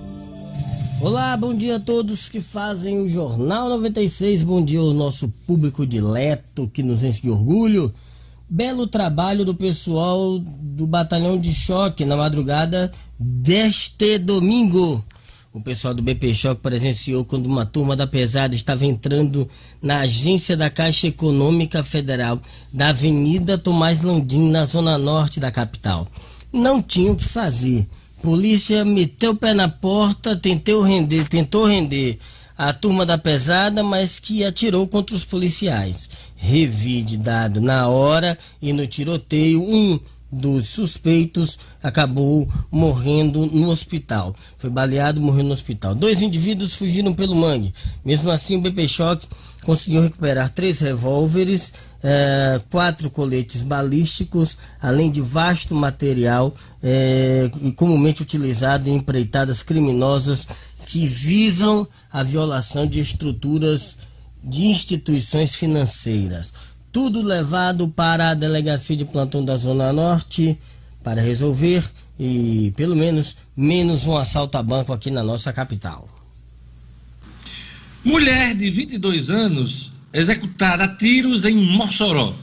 Speaker 8: Olá, bom dia a todos que fazem o Jornal 96. Bom dia ao nosso público dileto que nos enche de orgulho. Belo trabalho do pessoal do Batalhão de Choque na madrugada deste domingo. O pessoal do BP Choque presenciou quando uma turma da pesada estava entrando na agência da Caixa Econômica Federal da Avenida Tomás Landim, na zona norte da capital. Não tinha o que fazer Polícia meteu o pé na porta, tentou render, tentou render a turma da pesada, mas que atirou contra os policiais. Revide dado na hora e no tiroteio, um dos suspeitos acabou morrendo no hospital. Foi baleado morreu no hospital. Dois indivíduos fugiram pelo mangue. Mesmo assim, o BP Choque conseguiu recuperar três revólveres, eh, quatro coletes balísticos, além de vasto material eh, comumente utilizado em empreitadas criminosas que visam a violação de estruturas de instituições financeiras. Tudo levado para a delegacia de plantão da Zona Norte para resolver e pelo menos menos um assalto a banco aqui na nossa capital.
Speaker 1: Mulher de 22 anos executada a tiros em Mossoró.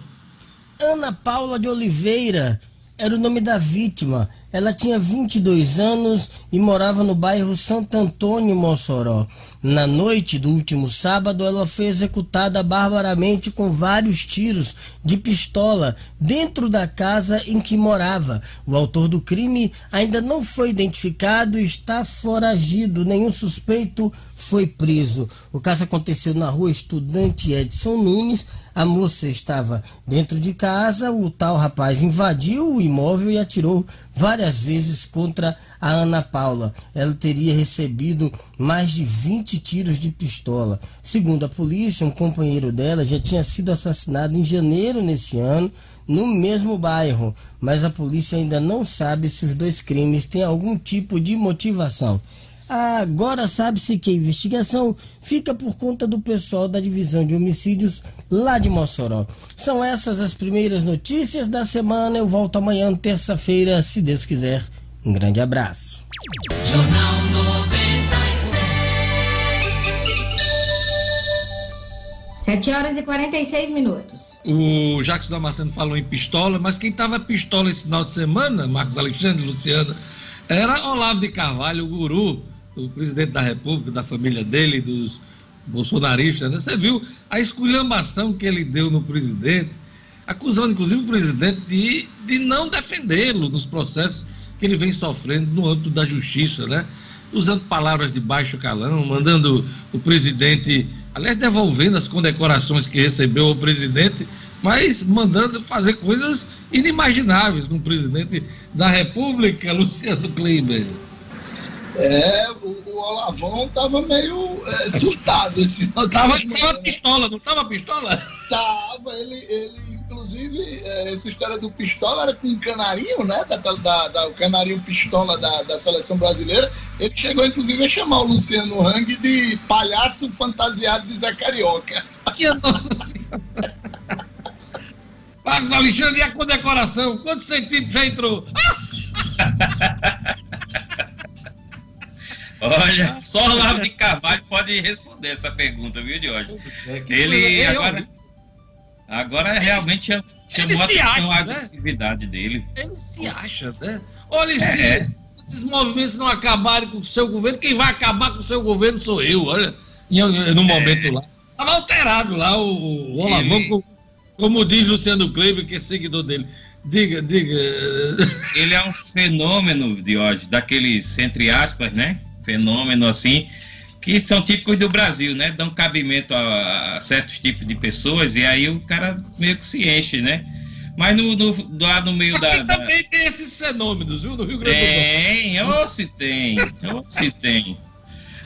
Speaker 8: Ana Paula de Oliveira era o nome da vítima. Ela tinha 22 anos e morava no bairro Santo Antônio, Mossoró. Na noite do último sábado, ela foi executada barbaramente com vários tiros de pistola dentro da casa em que morava. O autor do crime ainda não foi identificado e está foragido. Nenhum suspeito foi preso. O caso aconteceu na rua Estudante Edson Nunes. A moça estava dentro de casa. O tal rapaz invadiu o imóvel e atirou várias vezes contra a Ana Paula. Ela teria recebido mais de 20 tiros de pistola. Segundo a polícia, um companheiro dela já tinha sido assassinado em janeiro nesse ano, no mesmo bairro, mas a polícia ainda não sabe se os dois crimes têm algum tipo de motivação. Agora sabe-se que a investigação fica por conta do pessoal da divisão de homicídios lá de Mossoró. São essas as primeiras notícias da semana. Eu volto amanhã, terça-feira, se Deus quiser. Um grande abraço. Jornal
Speaker 2: 7 horas e 46 minutos.
Speaker 1: O Jacques Damasceno falou em pistola, mas quem estava pistola esse final de semana, Marcos Alexandre, Luciano, era Olavo de Carvalho, o guru do presidente da República, da família dele, dos bolsonaristas, né? Você viu a esculhambação que ele deu no presidente, acusando inclusive o presidente de, de não defendê-lo nos processos que ele vem sofrendo no âmbito da justiça, né? Usando palavras de baixo calão, mandando o presidente, aliás, devolvendo as condecorações que recebeu o presidente, mas mandando fazer coisas inimagináveis com o presidente da República, [LAUGHS] Luciano Kleiber.
Speaker 3: É, o, o Olavão tava meio é, surtado esse final de
Speaker 1: tava, semana. Tava pistola, não tava pistola?
Speaker 3: Tava, ele, ele inclusive, é, essa história do pistola era com o canarinho, né? Da, da, da, o canarinho pistola da, da seleção brasileira. Ele chegou, inclusive, a chamar o Luciano Hang de palhaço fantasiado de Zé Carioca. Que nossa [LAUGHS] senhora!
Speaker 1: Marcos Alexandre, e a condecoração? Quantos centímetros já entrou? [LAUGHS]
Speaker 4: Olha, só o Olavo de Carvalho pode responder essa pergunta, viu, Jorge? É, ele agora, agora realmente chamou a atenção a né? agressividade dele.
Speaker 1: Ele se acha, né? Olha, é, se é. esses movimentos não acabarem com o seu governo, quem vai acabar com o seu governo sou eu, olha, no momento é. lá. Estava alterado lá o, o Olavão, ele... como, como diz Luciano Kleber, que é seguidor dele. Diga, diga.
Speaker 4: Ele é um fenômeno, Diógenes, daqueles, entre aspas, né? Fenômeno assim, que são típicos do Brasil, né? Dão cabimento a, a, certos tipos de pessoas e aí o cara meio que se enche, né? Mas no, no, lá no meio da,
Speaker 1: da. também tem esses fenômenos, viu? No Rio
Speaker 4: Grande do Sul. Tem, ou se tem, ou se tem.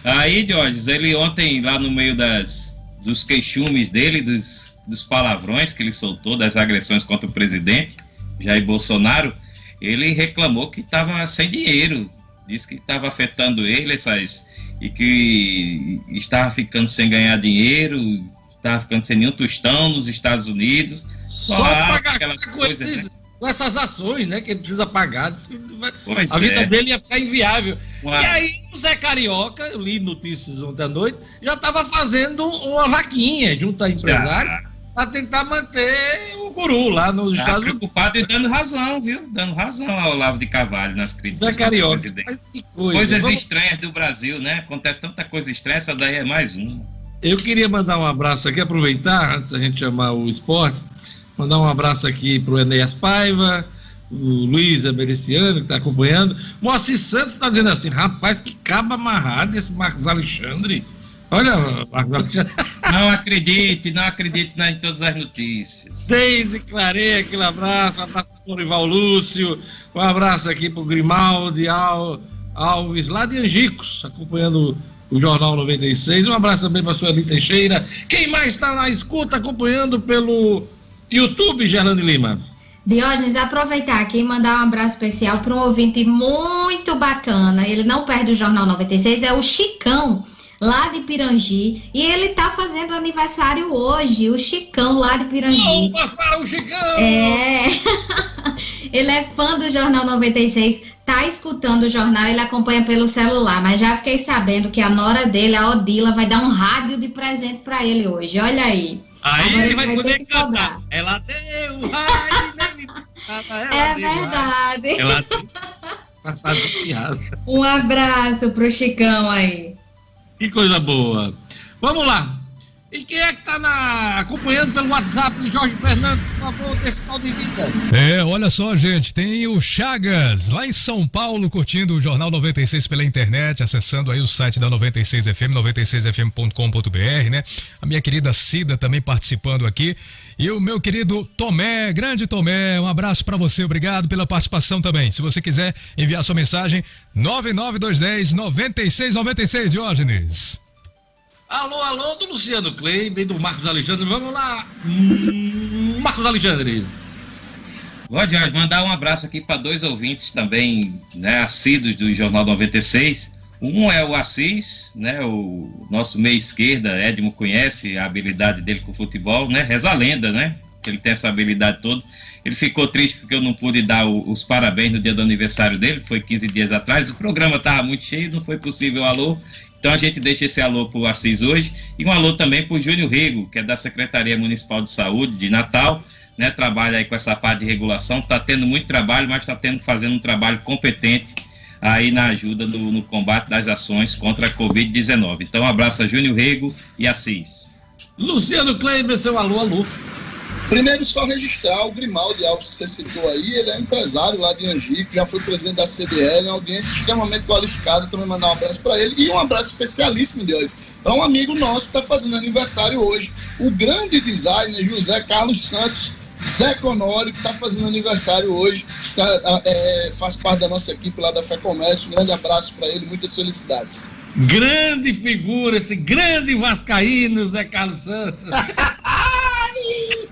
Speaker 4: Aí, Diógenes, ele ontem, lá no meio das, dos queixumes dele, dos, dos palavrões que ele soltou, das agressões contra o presidente, Jair Bolsonaro, ele reclamou que estava sem dinheiro, disse que estava afetando ele essas e que estava ficando sem ganhar dinheiro, estava ficando sem nenhum tostão nos Estados Unidos.
Speaker 1: Só pagar aquela coisa, né? com essas ações, né? Que ele precisa pagar. Pois a vida é. dele ia ficar inviável. Uau. E aí o Zé Carioca, eu li notícias ontem à noite, já estava fazendo uma vaquinha junto a empresário para tentar manter o guru lá nos tá Estados
Speaker 4: Unidos. preocupado e dando razão, viu? Dando razão ao Olavo de Carvalho nas críticas.
Speaker 1: Zé Carioca.
Speaker 4: Coisa. Coisas Vamos... estranhas do Brasil, né? Acontece tanta coisa estranha, essa daí é mais uma.
Speaker 1: Eu queria mandar um abraço aqui, aproveitar, antes da gente chamar o esporte, Mandar um abraço aqui para o Enéas Paiva, o Luiz Emericiano, que está acompanhando. Moacir Santos está dizendo assim: rapaz, que caba amarrado esse Marcos Alexandre. Olha.
Speaker 4: Não acredite, não acredite em todas as notícias.
Speaker 1: Deise Clareia, aquele abraço. Um abraço para o Rival Lúcio. Um abraço aqui para o Grimaldi Alves, lá de Angicos, acompanhando o Jornal 96. Um abraço também para a Sueli Teixeira. Quem mais está na escuta acompanhando pelo YouTube, Gerlane Lima.
Speaker 2: Diógenes, aproveitar aqui e mandar um abraço especial para um ouvinte muito bacana. Ele não perde o Jornal 96, é o Chicão, lá de Pirangi. E ele tá fazendo aniversário hoje, o Chicão, lá de Pirangi.
Speaker 1: Vamos para o Chicão!
Speaker 2: É. [LAUGHS] ele é fã do Jornal 96, tá escutando o jornal, ele acompanha pelo celular, mas já fiquei sabendo que a nora dele, a Odila, vai dar um rádio de presente para ele hoje. Olha aí.
Speaker 1: Aí Agora ele vai, vai poder cantar. Cobrar. Ela deu,
Speaker 2: ela É verdade. Ela [LAUGHS] deu. um abraço pro Chicão aí.
Speaker 1: Que coisa boa. Vamos lá. E quem é que está acompanhando pelo WhatsApp do Jorge Fernando, por favor, desse tal de vida?
Speaker 6: É, olha só, gente, tem o Chagas, lá em São Paulo, curtindo o Jornal 96 pela internet, acessando aí o site da 96FM, 96fm.com.br, né? A minha querida Cida também participando aqui. E o meu querido Tomé, grande Tomé, um abraço para você, obrigado pela participação também. Se você quiser enviar sua mensagem, 99210 9696, Diógenes.
Speaker 1: Alô, alô, do Luciano Kleber, do Marcos Alexandre. Vamos lá, hum, Marcos Alexandre.
Speaker 4: Pode mandar um abraço aqui para dois ouvintes também, né, assíduos do Jornal 96. Um é o Assis, né, o nosso meia esquerda, Edmo conhece a habilidade dele com o futebol, né, reza a lenda, né, ele tem essa habilidade toda. Ele ficou triste porque eu não pude dar o, os parabéns no dia do aniversário dele, que foi 15 dias atrás. O programa estava muito cheio, não foi possível alô. Então a gente deixa esse alô para o Assis hoje e um alô também para o Júlio Rego, que é da Secretaria Municipal de Saúde de Natal, né? Trabalha aí com essa parte de regulação, está tendo muito trabalho, mas está tendo fazendo um trabalho competente aí na ajuda no, no combate das ações contra a Covid-19. Então, um abraço a Júnior Rego e Assis.
Speaker 1: Luciano Kleiber, seu alô, alô.
Speaker 3: Primeiro, só registrar o Grimaldi Alves que você citou aí, ele é empresário lá de Angico, já foi presidente da CDL, uma audiência extremamente qualificada, também mandar um abraço para ele e um abraço especialíssimo de hoje. É um amigo nosso que está fazendo aniversário hoje, o grande designer José Carlos Santos, Zé Conori, que está fazendo aniversário hoje, tá, é, faz parte da nossa equipe lá da Fé Comércio. Um grande abraço para ele, muitas felicidades.
Speaker 1: Grande figura, esse grande vascaíno, Zé Carlos Santos. [LAUGHS] [LAUGHS]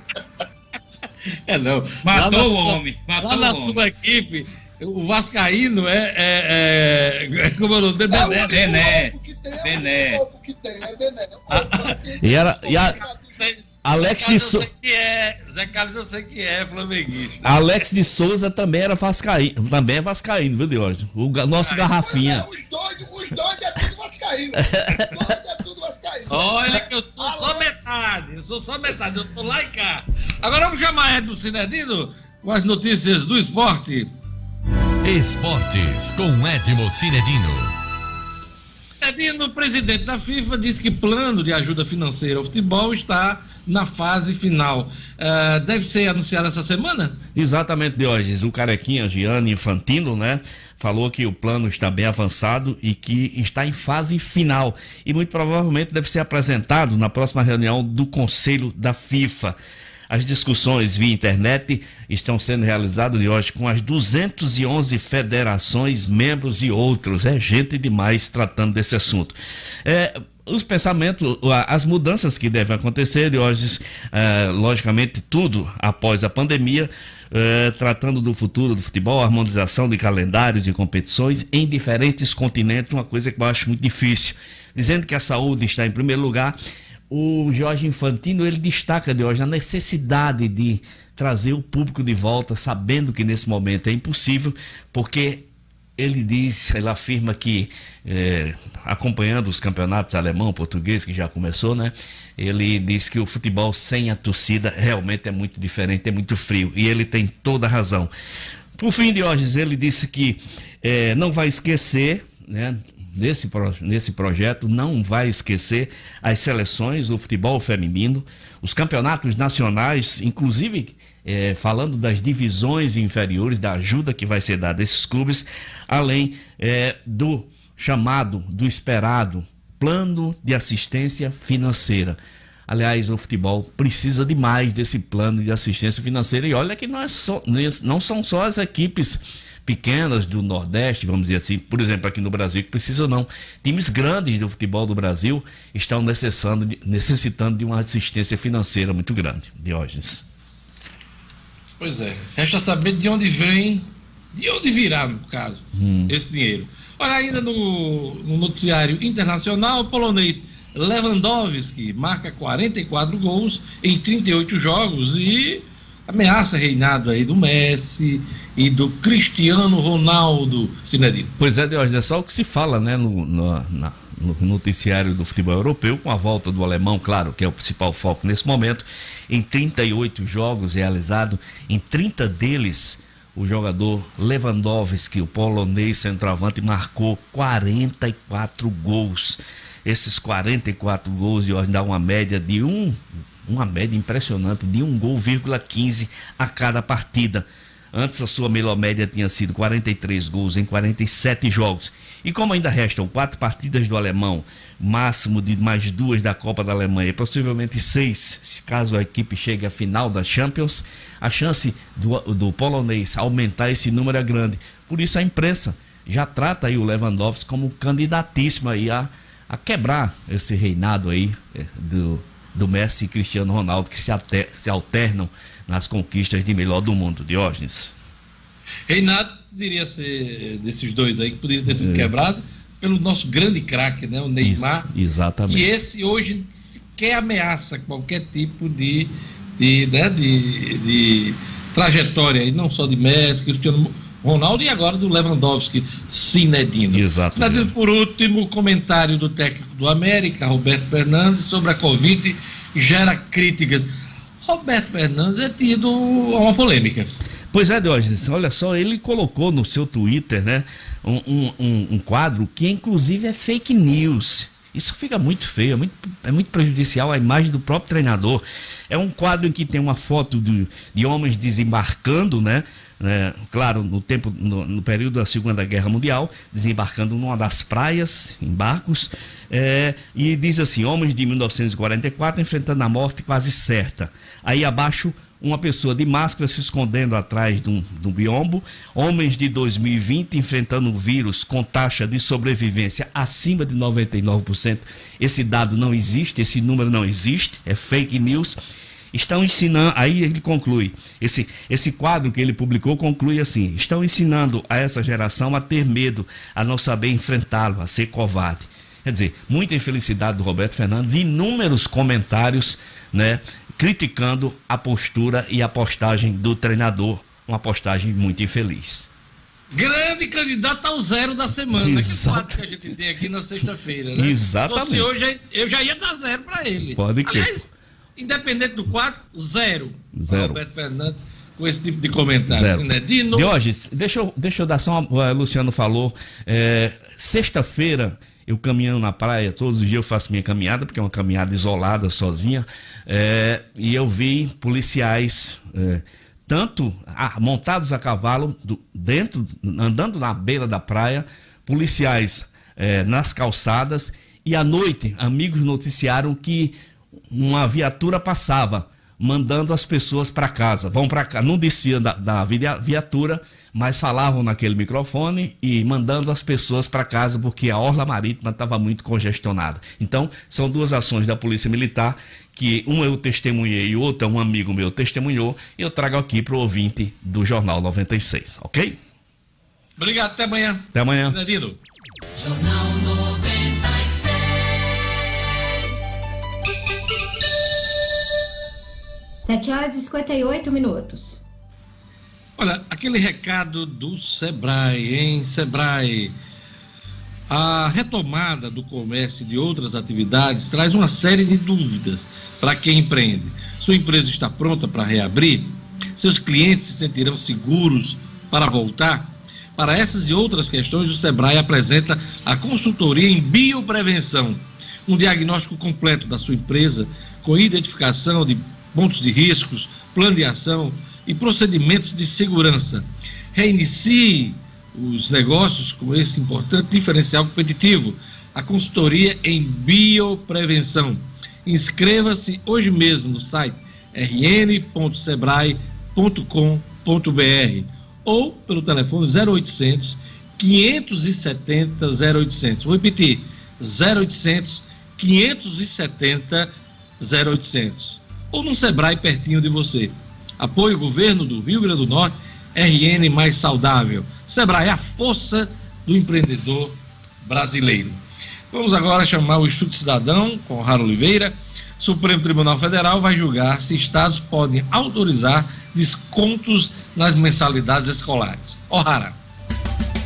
Speaker 1: É não.
Speaker 4: Matou o homem. Matou
Speaker 1: lá na sua equipe, o Vascaíno é. é, é como é o nome? Bené.
Speaker 4: Bené. Bené.
Speaker 5: E era. E a... Alex de Souza.
Speaker 1: É, Zé Carlos eu sei que é flamenguista.
Speaker 5: Alex de Souza também era vascaíno, também é vascaíno, viu, Diógenes? O nosso garrafinha.
Speaker 3: É, os dois, os dois é tudo vascaíno. Os dois
Speaker 1: é tudo vascaíno. Olha que eu sou Alex... só metade, eu sou só metade, eu sou lá e cá. Agora vamos chamar Edno Cinedino com as notícias do esporte.
Speaker 7: Esportes com Edmo Cinedino.
Speaker 1: Edno, presidente da FIFA, disse que plano de ajuda financeira ao futebol está na fase final. Uh, deve ser anunciado essa semana?
Speaker 5: Exatamente, Diógenes. O Carequinha Gianni Infantino, né? Falou que o plano está bem avançado e que está em fase final. E muito provavelmente deve ser apresentado na próxima reunião do Conselho da FIFA. As discussões via internet estão sendo realizadas de hoje com as 211 federações, membros e outros. É gente demais tratando desse assunto. É, os pensamentos, as mudanças que devem acontecer de hoje, é, logicamente, tudo após a pandemia, é, tratando do futuro do futebol, harmonização de calendários de competições em diferentes continentes, uma coisa que eu acho muito difícil. Dizendo que a saúde está em primeiro lugar, o Jorge Infantino ele destaca de hoje a necessidade de trazer o público de volta, sabendo que nesse momento é impossível, porque ele diz, ele afirma que, é, acompanhando os campeonatos alemão, português, que já começou, né? Ele diz que o futebol sem a torcida realmente é muito diferente, é muito frio. E ele tem toda a razão. Por fim hoje, ele disse que é, não vai esquecer, né? Nesse, nesse projeto, não vai esquecer as seleções, o futebol feminino, os campeonatos nacionais, inclusive é, falando das divisões inferiores, da ajuda que vai ser dada a esses clubes, além é, do chamado, do esperado plano de assistência financeira. Aliás, o futebol precisa demais desse plano de assistência financeira. E olha que não, é só, não são só as equipes pequenas do Nordeste, vamos dizer assim, por exemplo, aqui no Brasil, que precisam não. Times grandes do futebol do Brasil estão necessitando, necessitando de uma assistência financeira muito grande. Diógenes.
Speaker 1: Pois é. Resta saber de onde vem, de onde virá, no caso, hum. esse dinheiro. Olha, ainda no, no noticiário internacional, o polonês Lewandowski marca 44 gols em 38 jogos e ameaça reinado aí do Messi e do Cristiano Ronaldo, Sinedino.
Speaker 5: Pois é, Deus, é só o que se fala, né, no, no, na, no noticiário do futebol europeu, com a volta do alemão, claro, que é o principal foco nesse momento, em 38 jogos realizados, em 30 deles o jogador Lewandowski, o polonês centroavante, marcou 44 gols. Esses 44 gols dá uma média de um, uma média impressionante de um gol, 15 a cada partida. Antes a sua melhor média tinha sido 43 gols em 47 jogos. E como ainda restam quatro partidas do alemão, máximo de mais duas da Copa da Alemanha possivelmente seis, caso a equipe chegue à final da Champions, a chance do, do polonês aumentar esse número é grande. Por isso a imprensa já trata aí o Lewandowski como candidatíssimo aí a, a quebrar esse reinado aí é, do, do Messi e Cristiano Ronaldo que se, alter, se alternam nas conquistas de melhor do mundo, Diógenes.
Speaker 1: Reinado poderia ser desses dois aí, que poderia ter sido é. quebrado pelo nosso grande craque, né, o Neymar.
Speaker 5: Exatamente.
Speaker 1: E esse hoje sequer ameaça qualquer tipo de, de, né, de, de trajetória, e não só de Messi, Cristiano Ronaldo e agora do Lewandowski, Sinedino. Sinedino, por último, comentário do técnico do América, Roberto Fernandes, sobre a Covid gera críticas. Roberto Fernandes é tido uma polêmica.
Speaker 5: Pois é, Diógenes, olha só, ele colocou no seu Twitter, né, um, um, um quadro que inclusive é fake news. Isso fica muito feio, é muito, é muito prejudicial à imagem do próprio treinador. É um quadro em que tem uma foto de, de homens desembarcando, né? Né claro, no tempo, no, no, período da Segunda Guerra Mundial, desembarcando numa das praias, em barcos, é, e diz assim: homens de 1944 enfrentando a morte quase certa. Aí abaixo uma pessoa de máscara se escondendo atrás de um, de um biombo, homens de 2020 enfrentando o vírus com taxa de sobrevivência acima de 99%. Esse dado não existe, esse número não existe, é fake news. Estão ensinando, aí ele conclui, esse, esse quadro que ele publicou conclui assim: estão ensinando a essa geração a ter medo, a não saber enfrentá-lo, a ser covarde. Quer dizer, muita infelicidade do Roberto Fernandes, inúmeros comentários, né, criticando a postura e a postagem do treinador. Uma postagem muito infeliz.
Speaker 1: Grande candidato ao zero da semana. Exato. Que que a gente tem aqui na sexta-feira, né?
Speaker 5: Exatamente.
Speaker 1: Se hoje eu já ia dar zero para ele.
Speaker 5: Pode que.
Speaker 1: Aliás, independente do quadro, zero.
Speaker 5: Zero.
Speaker 1: Roberto Fernandes com esse tipo de comentário.
Speaker 5: Zero. Né? De novo... deixa eu, deixa eu dar só uma. Luciano falou. É, Sexta-feira eu caminhando na praia, todos os dias eu faço minha caminhada, porque é uma caminhada isolada, sozinha, é, e eu vi policiais, é, tanto ah, montados a cavalo, do, dentro, andando na beira da praia, policiais é, nas calçadas, e à noite, amigos noticiaram que uma viatura passava mandando as pessoas para casa. Vão para casa, não desciam da, da viatura, mas falavam naquele microfone e mandando as pessoas para casa porque a orla marítima estava muito congestionada. Então, são duas ações da Polícia Militar que uma eu testemunhei e outra um amigo meu testemunhou, e eu trago aqui para o ouvinte do Jornal 96, ok?
Speaker 1: Obrigado, até amanhã.
Speaker 5: Até amanhã.
Speaker 9: Jornal 96.
Speaker 2: 7 horas e 58 minutos.
Speaker 1: Olha, aquele recado do Sebrae, hein? Sebrae. A retomada do comércio e de outras atividades traz uma série de dúvidas para quem empreende. Sua empresa está pronta para reabrir? Seus clientes se sentirão seguros para voltar? Para essas e outras questões, o Sebrae apresenta a consultoria em bioprevenção, um diagnóstico completo da sua empresa, com identificação de pontos de riscos, plano de ação e procedimentos de segurança. Reinicie os negócios com esse importante diferencial competitivo, a consultoria em bioprevenção. Inscreva-se hoje mesmo no site rn.sebrae.com.br ou pelo telefone 0800 570 0800. Vou repetir: 0800 570 0800. Ou no Sebrae pertinho de você. Apoio governo do Rio Grande do Norte, RN mais saudável. Sebrae, a força do empreendedor brasileiro. Vamos agora chamar o Estudo Cidadão com Raro Oliveira. Supremo Tribunal Federal vai julgar se estados podem autorizar descontos nas mensalidades escolares. O'Hara.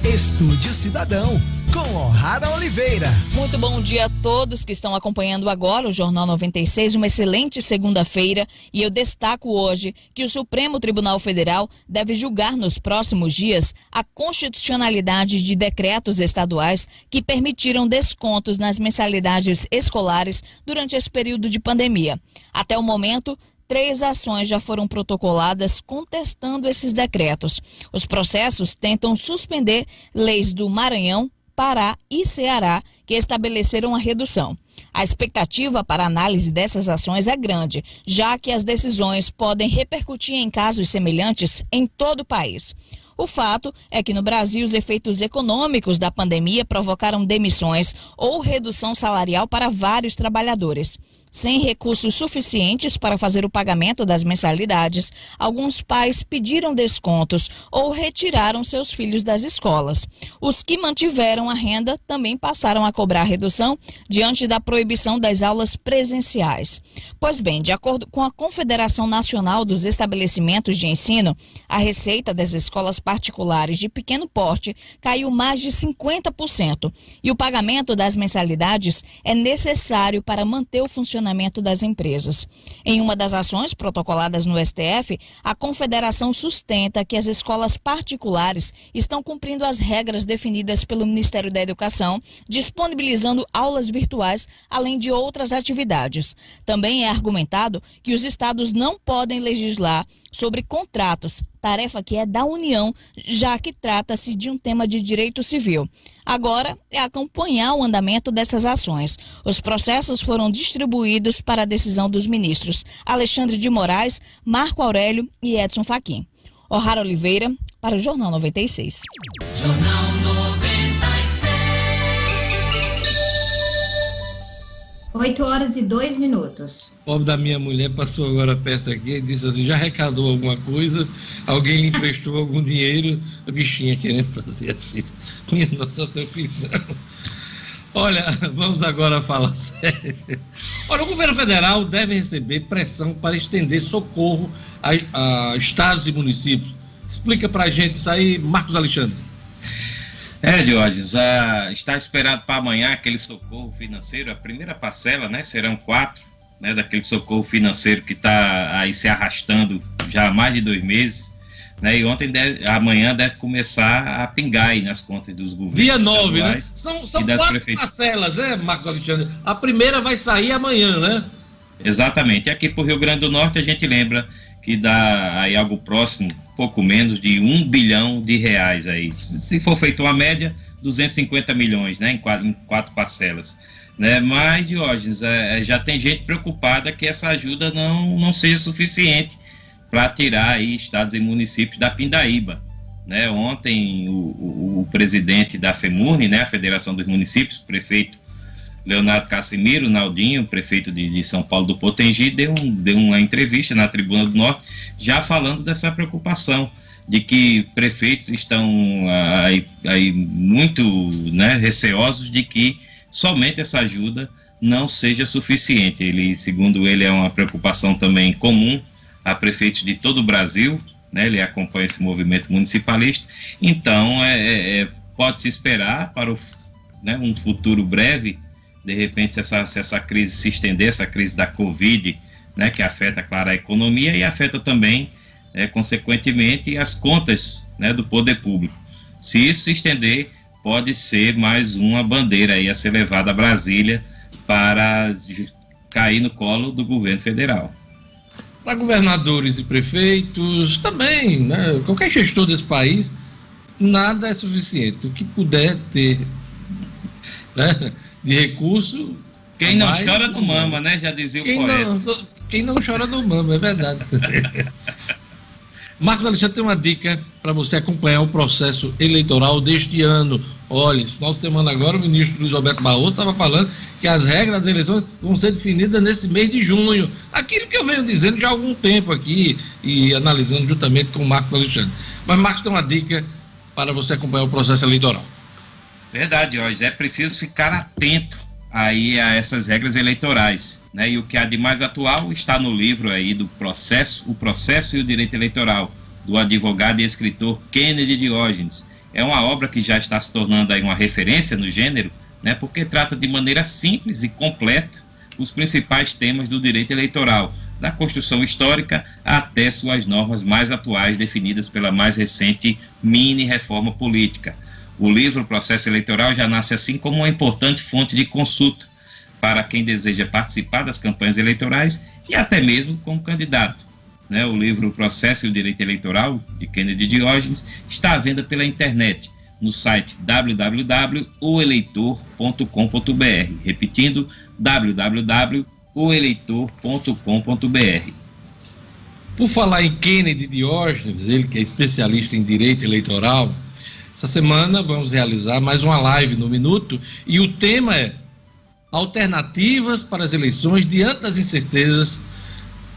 Speaker 10: Estúdio Cidadão com O'Hara Oliveira.
Speaker 11: Muito bom dia a todos que estão acompanhando agora o Jornal 96, uma excelente segunda-feira. E eu destaco hoje que o Supremo Tribunal Federal deve julgar nos próximos dias a constitucionalidade de decretos estaduais que permitiram descontos nas mensalidades escolares durante esse período de pandemia. Até o momento, Três ações já foram protocoladas contestando esses decretos. Os processos tentam suspender leis do Maranhão, Pará e Ceará que estabeleceram a redução. A expectativa para análise dessas ações é grande, já que as decisões podem repercutir em casos semelhantes em todo o país. O fato é que no Brasil os efeitos econômicos da pandemia provocaram demissões ou redução salarial para vários trabalhadores. Sem recursos suficientes para fazer o pagamento das mensalidades, alguns pais pediram descontos ou retiraram seus filhos das escolas. Os que mantiveram a renda também passaram a cobrar redução diante da proibição das aulas presenciais. Pois bem, de acordo com a Confederação Nacional dos Estabelecimentos de Ensino, a receita das escolas particulares de pequeno porte caiu mais de 50% e o pagamento das mensalidades é necessário para manter o funcionamento funcionamento das empresas. Em uma das ações protocoladas no STF, a Confederação sustenta que as escolas particulares estão cumprindo as regras definidas pelo Ministério da Educação, disponibilizando aulas virtuais, além de outras atividades. Também é argumentado que os estados não podem legislar sobre contratos, tarefa que é da União, já que trata-se de um tema de direito civil. Agora é acompanhar o andamento dessas ações. Os processos foram distribuídos para a decisão dos ministros Alexandre de Moraes, Marco Aurélio e Edson Fachin. O'Hara Oliveira, para o Jornal 96.
Speaker 9: Jornal
Speaker 2: 8 horas e 2 minutos.
Speaker 1: O pobre da minha mulher passou agora perto aqui e disse assim: já arrecadou alguma coisa? Alguém lhe emprestou algum dinheiro? A bichinha querendo fazer a filha. Minha nossa, seu filho não. Olha, vamos agora falar sério. Olha, o governo federal deve receber pressão para estender socorro a, a estados e municípios. Explica para a gente isso aí, Marcos Alexandre.
Speaker 4: É, Diógenes, está esperado para amanhã aquele socorro financeiro, a primeira parcela, né? Serão quatro, né? Daquele socorro financeiro que está aí se arrastando já há mais de dois meses. Né, e ontem, deve, amanhã deve começar a pingar aí nas contas dos governos.
Speaker 1: Dia 9, né? São, são quatro parcelas, né, Marco Alexandre? A primeira vai sair amanhã, né?
Speaker 4: Exatamente. Aqui para o Rio Grande do Norte a gente lembra que dá aí algo próximo pouco menos de um bilhão de reais aí. Se for feito uma média, 250 milhões, né, em quatro, em quatro parcelas. Né? Mas, Diógenes, é, já tem gente preocupada que essa ajuda não, não seja suficiente para tirar aí estados e municípios da pindaíba. Né? Ontem, o, o, o presidente da FEMURNE, né, a Federação dos Municípios, prefeito Leonardo Casimiro, Naldinho, prefeito de, de, São Paulo do Potengi, deu, um, deu uma entrevista na Tribuna do Norte, já falando dessa preocupação de que prefeitos estão aí, aí muito né, receosos de que somente essa ajuda não seja suficiente. Ele, segundo ele, é uma preocupação também comum a prefeitos de todo o Brasil, né, ele acompanha esse movimento municipalista, então é, é, é pode-se esperar para o, né, um futuro breve, de repente, se essa, se essa crise se estender, essa crise da Covid, né, que afeta, claro, a economia e afeta também, é, consequentemente, as contas né, do poder público. Se isso se estender, pode ser mais uma bandeira aí a ser levada a Brasília para cair no colo do governo federal
Speaker 1: para governadores e prefeitos, também, né, qualquer gestor desse país, nada é suficiente. O que puder ter né, de recurso.
Speaker 4: Quem não mais, chora do mama, né? Já dizia o
Speaker 1: quem
Speaker 4: poeta.
Speaker 1: Não, quem não chora do mama, é verdade. [LAUGHS] Marcos Alexandre tem uma dica para você acompanhar o processo eleitoral deste ano. Olha, final de semana agora, o ministro Luiz Roberto Barroso estava falando que as regras das eleições vão ser definidas nesse mês de junho. Aquilo que eu venho dizendo já há algum tempo aqui e analisando juntamente com o Marcos Alexandre. Mas Marcos tem uma dica para você acompanhar o processo eleitoral.
Speaker 4: Verdade, Jorge. É preciso ficar atento aí a essas regras eleitorais. Né? E o que há de mais atual está no livro aí do processo, o processo e o direito eleitoral, do advogado e escritor Kennedy Diógenes. É uma obra que já está se tornando aí uma referência no gênero, né? porque trata de maneira simples e completa os principais temas do direito eleitoral, da construção histórica até suas normas mais atuais definidas pela mais recente mini reforma política. O livro Processo Eleitoral já nasce assim como uma importante fonte de consulta para quem deseja participar das campanhas eleitorais e até mesmo como candidato. Né? O livro Processo e o Direito Eleitoral, de Kennedy Diógenes, está à venda pela internet no site www.oeleitor.com.br. Repetindo, www.oeleitor.com.br.
Speaker 1: Por falar em Kennedy Diógenes, ele que é especialista em direito eleitoral, essa semana vamos realizar mais uma live no Minuto e o tema é Alternativas para as eleições diante das incertezas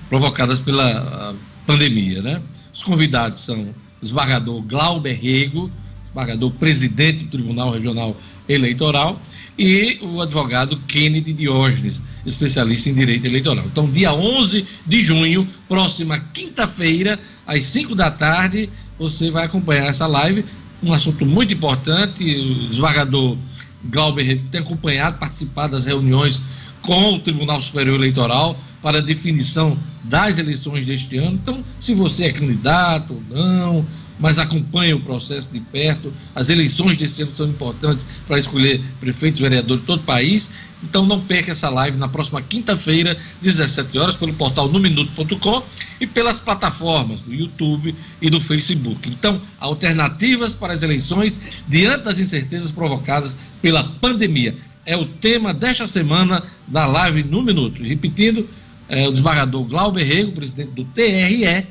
Speaker 1: provocadas pela pandemia. Né? Os convidados são o desembargador Glauber Rego, desembargador presidente do Tribunal Regional Eleitoral, e o advogado Kennedy Diógenes, especialista em direito eleitoral. Então, dia 11 de junho, próxima quinta-feira, às 5 da tarde, você vai acompanhar essa live um assunto muito importante. O desembargador Glauber tem acompanhado, participado das reuniões com o Tribunal Superior Eleitoral para a definição das eleições deste ano. Então, se você é candidato ou não, mas acompanha o processo de perto. As eleições desse ano são importantes para escolher prefeitos e vereadores de todo o país. Então não perca essa live na próxima quinta-feira, 17 horas, pelo portal numinuto.com e pelas plataformas do YouTube e do Facebook. Então, alternativas para as eleições diante das incertezas provocadas pela pandemia. É o tema desta semana da live no Minuto. Repetindo, é, o desembargador Glauber Rego, presidente do TRE,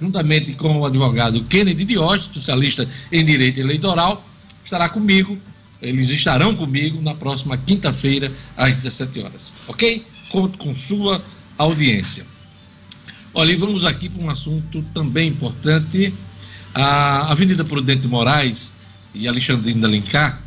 Speaker 1: juntamente com o advogado Kennedy Diógenes, especialista em direito eleitoral, estará comigo. Eles estarão comigo na próxima quinta-feira, às 17 horas. Ok? Conto com sua audiência. Olha, e vamos aqui para um assunto também importante. A Avenida Prudente Moraes e Alexandrina Alencar,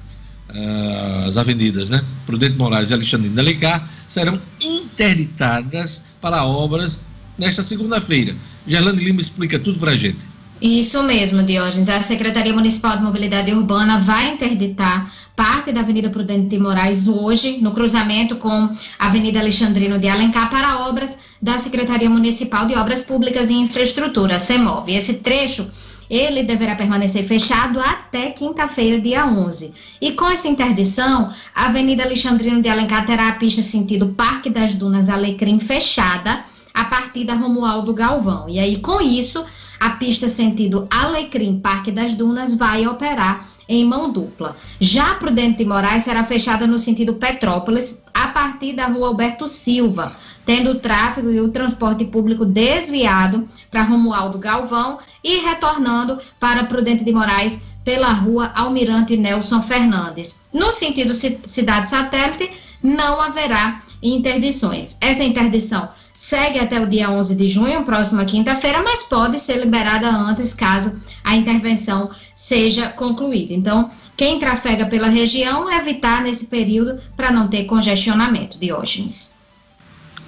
Speaker 1: ah, as avenidas, né? Prudente Moraes e Alexandrina Alencar, serão interditadas para obras nesta segunda-feira. Gerlane Lima explica tudo para a gente.
Speaker 2: Isso mesmo, Diógenes. A Secretaria Municipal de Mobilidade Urbana vai interditar parte da Avenida Prudente de Moraes hoje, no cruzamento com a Avenida Alexandrino de Alencar, para obras da Secretaria Municipal de Obras Públicas e Infraestrutura, CEMOV. Esse trecho ele deverá permanecer fechado até quinta-feira, dia 11. E com essa interdição, a Avenida Alexandrino de Alencar terá a pista sentido Parque das Dunas Alecrim fechada a partir da Romualdo Galvão. E aí, com isso, a pista sentido Alecrim, Parque das Dunas, vai operar em mão dupla. Já Prudente de Moraes será fechada no sentido Petrópolis, a partir da rua Alberto Silva, tendo o tráfego e o transporte público desviado para Romualdo Galvão e retornando para Prudente de Moraes pela rua Almirante Nelson Fernandes. No sentido cidade satélite, não haverá interdições. Essa interdição segue até o dia 11 de junho, próxima quinta-feira, mas pode ser liberada antes, caso a intervenção seja concluída. Então, quem trafega pela região, evitar nesse período para não ter congestionamento. Diógenes.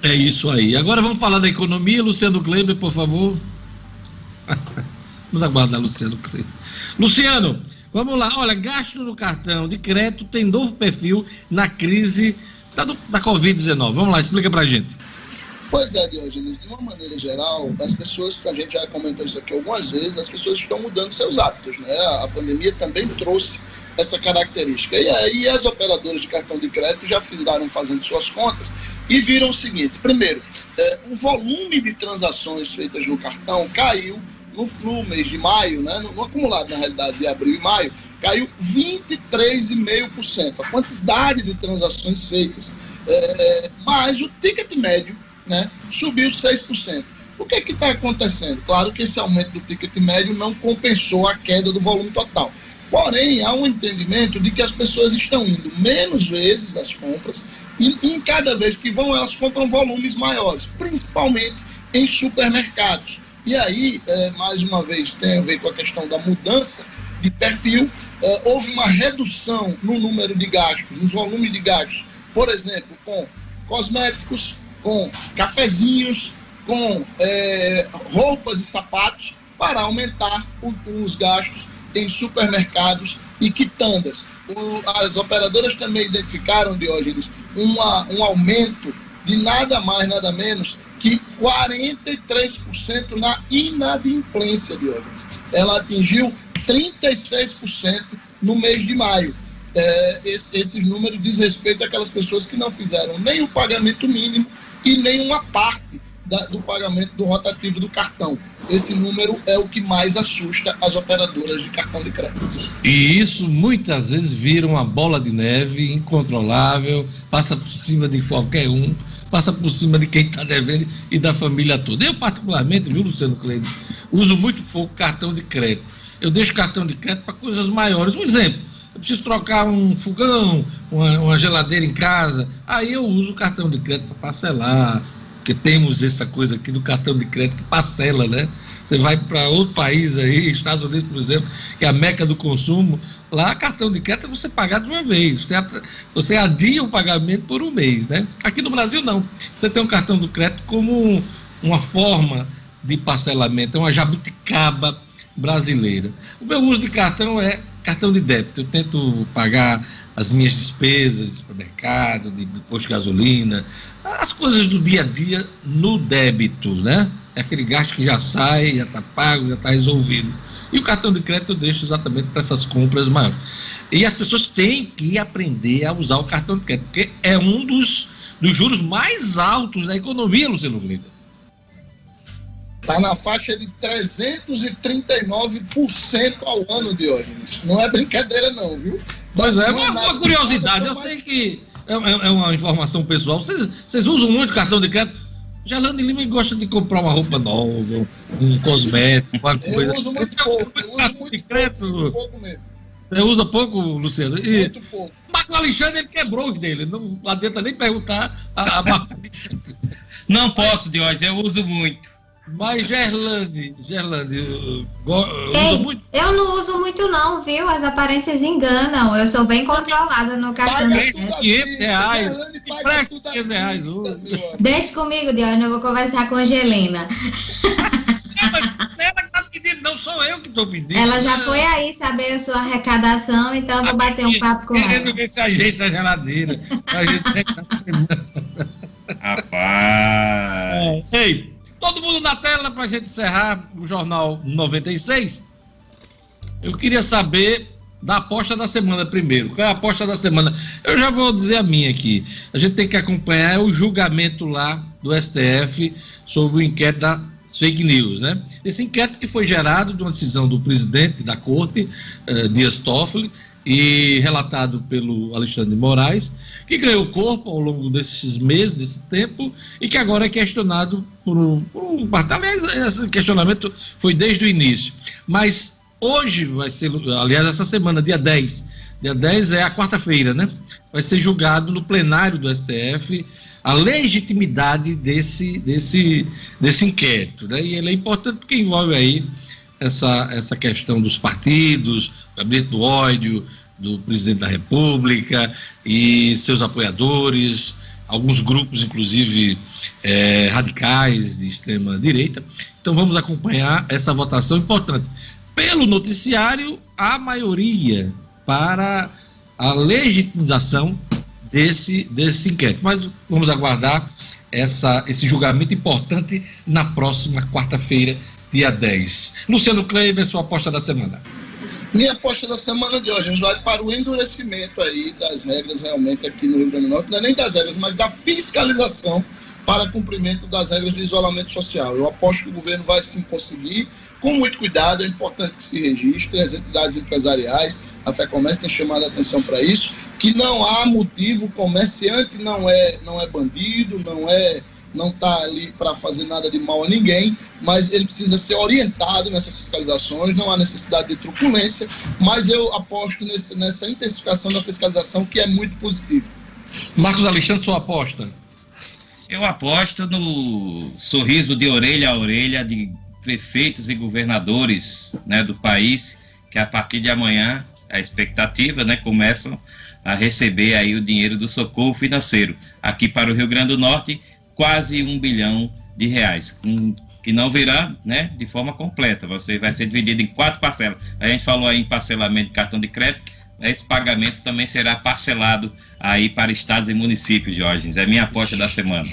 Speaker 1: É isso aí. Agora vamos falar da economia. Luciano Kleber, por favor. vamos aguardar Luciano Kleber. Luciano, vamos lá. Olha, gasto no cartão de crédito tem novo perfil na crise da, da Covid-19. Vamos lá, explica pra gente.
Speaker 3: Pois é, Diogenes, de uma maneira geral, as pessoas, a gente já comentou isso aqui algumas vezes, as pessoas estão mudando seus hábitos, né? A pandemia também trouxe essa característica. E aí as operadoras de cartão de crédito já findaram fazendo suas contas e viram o seguinte: primeiro, é, o volume de transações feitas no cartão caiu no, no mês de maio, né, no, no, acumulado, na realidade, de abril e maio, caiu 23,5%. A quantidade de transações feitas. É, mas o ticket médio né, subiu 6%. O que é está acontecendo? Claro que esse aumento do ticket médio não compensou a queda do volume total. Porém, há um entendimento de que as pessoas estão indo menos vezes às compras e em cada vez que vão, elas compram volumes maiores, principalmente em supermercados. E aí, é, mais uma vez, tem a ver com a questão da mudança de perfil. É, houve uma redução no número de gastos, nos volumes de gastos, por exemplo, com cosméticos, com cafezinhos, com é, roupas e sapatos, para aumentar o, os gastos em supermercados e quitandas. O, as operadoras também identificaram, Diógenes, uma, um aumento de nada mais, nada menos que 43% na inadimplência de órgãos. Ela atingiu 36% no mês de maio. É, esse, esses números diz respeito àquelas pessoas que não fizeram nem o pagamento mínimo e nem uma parte da, do pagamento do rotativo do cartão. Esse número é o que mais assusta as operadoras de cartão de crédito.
Speaker 1: E isso muitas vezes vira uma bola de neve incontrolável, passa por cima de qualquer um passa por cima de quem está devendo e da família toda. Eu, particularmente, viu, Luciano Cleide, uso muito pouco cartão de crédito. Eu deixo cartão de crédito para coisas maiores. Um exemplo, eu preciso trocar um fogão, uma, uma geladeira em casa, aí eu uso o cartão de crédito para parcelar, porque temos essa coisa aqui do cartão de crédito que parcela, né? Você vai para outro país aí, Estados Unidos, por exemplo, que é a meca do consumo, lá cartão de crédito é você pagar de uma vez. Você, você adia o pagamento por um mês, né? Aqui no Brasil não. Você tem um cartão de crédito como uma forma de parcelamento, é uma jabuticaba brasileira. O meu uso de cartão é cartão de débito. Eu tento pagar as minhas despesas de supermercado, de posto de gasolina, as coisas do dia a dia no débito, né? É aquele gasto que já sai, já está pago, já está resolvido. E o cartão de crédito eu deixo exatamente para essas compras maiores. E as pessoas têm que aprender a usar o cartão de crédito, porque é um dos, dos juros mais altos da economia, Luciano Lida.
Speaker 3: Está na faixa de 339% ao ano, de hoje. Não é brincadeira, não, viu?
Speaker 1: Mas é, uma, uma curiosidade. Eu sei que é, é, é, uma informação pessoal. Vocês, vocês usam muito cartão de crédito? Jalane Lima gosta de comprar uma roupa nova, um cosmético, uma coisa.
Speaker 3: Eu uso muito pouco. Eu uso muito, crédito, muito pouco mesmo.
Speaker 1: Você usa pouco, Luciano?
Speaker 3: E muito pouco.
Speaker 1: Marco Alexandre, ele quebrou os dele. Não adianta nem perguntar a, a...
Speaker 4: Não posso, Diógenes, eu uso muito.
Speaker 1: Mas Gerlande, Gerlande,
Speaker 2: usa muito? Eu não uso muito não, viu? As aparências enganam. Eu sou bem controlada no cartão
Speaker 1: de crédito. 500 reais. 500 reais.
Speaker 2: Deixa comigo, Deus, eu vou conversar com a Angelina. [LAUGHS]
Speaker 1: Pedindo, não sou eu que estou pedindo.
Speaker 2: Ela já foi aí saber a sua arrecadação, então eu vou bater um papo com ela. Querendo
Speaker 1: ver se ajeita a geladeira. [LAUGHS]
Speaker 4: Rapaz.
Speaker 1: É, ei, Todo mundo na tela para a gente encerrar o Jornal 96. Eu queria saber da aposta da semana primeiro. Qual é a aposta da semana? Eu já vou dizer a minha aqui. A gente tem que acompanhar o julgamento lá do STF sobre o inquérito da fake news, né? Esse inquérito que foi gerado de uma decisão do presidente da corte, eh, Dias Toffoli, e relatado pelo Alexandre de Moraes, que ganhou corpo ao longo desses meses, desse tempo, e que agora é questionado por um, por um aliás, esse questionamento foi desde o início. Mas hoje vai ser, aliás, essa semana, dia 10, dia 10 é a quarta-feira, né? Vai ser julgado no plenário do STF a legitimidade desse, desse, desse inquérito, né? E ele é importante porque envolve aí essa, essa questão dos partidos, gabinete do ódio, do presidente da República e seus apoiadores, alguns grupos, inclusive é, radicais de extrema direita. Então vamos acompanhar essa votação importante. Pelo noticiário, a maioria para a legitimização desse, desse inquérito. Mas vamos aguardar essa, esse julgamento importante na próxima quarta-feira, dia 10. Luciano Kleiber, sua aposta da semana.
Speaker 3: Minha aposta da semana de hoje, vai para o endurecimento aí das regras realmente aqui no Rio Grande do Norte, não é nem das regras, mas da fiscalização para cumprimento das regras de isolamento social. Eu aposto que o governo vai sim conseguir, com muito cuidado, é importante que se registre, as entidades empresariais, a FEComércio tem chamado a atenção para isso, que não há motivo, o comerciante não é, não é bandido, não é não está ali para fazer nada de mal a ninguém, mas ele precisa ser orientado nessas fiscalizações, não há necessidade de truculência, mas eu aposto nesse, nessa intensificação da fiscalização que é muito positivo.
Speaker 1: Marcos Alexandre, sua aposta?
Speaker 4: Eu aposto no sorriso de orelha a orelha de prefeitos e governadores né, do país, que a partir de amanhã, a expectativa, né, começam a receber aí o dinheiro do socorro financeiro. Aqui para o Rio Grande do Norte, quase um bilhão de reais, que não virá né, de forma completa. Você vai ser dividido em quatro parcelas. A gente falou aí em parcelamento de cartão de crédito, esse pagamento também será parcelado aí para estados e municípios, Jorge. É minha aposta da semana.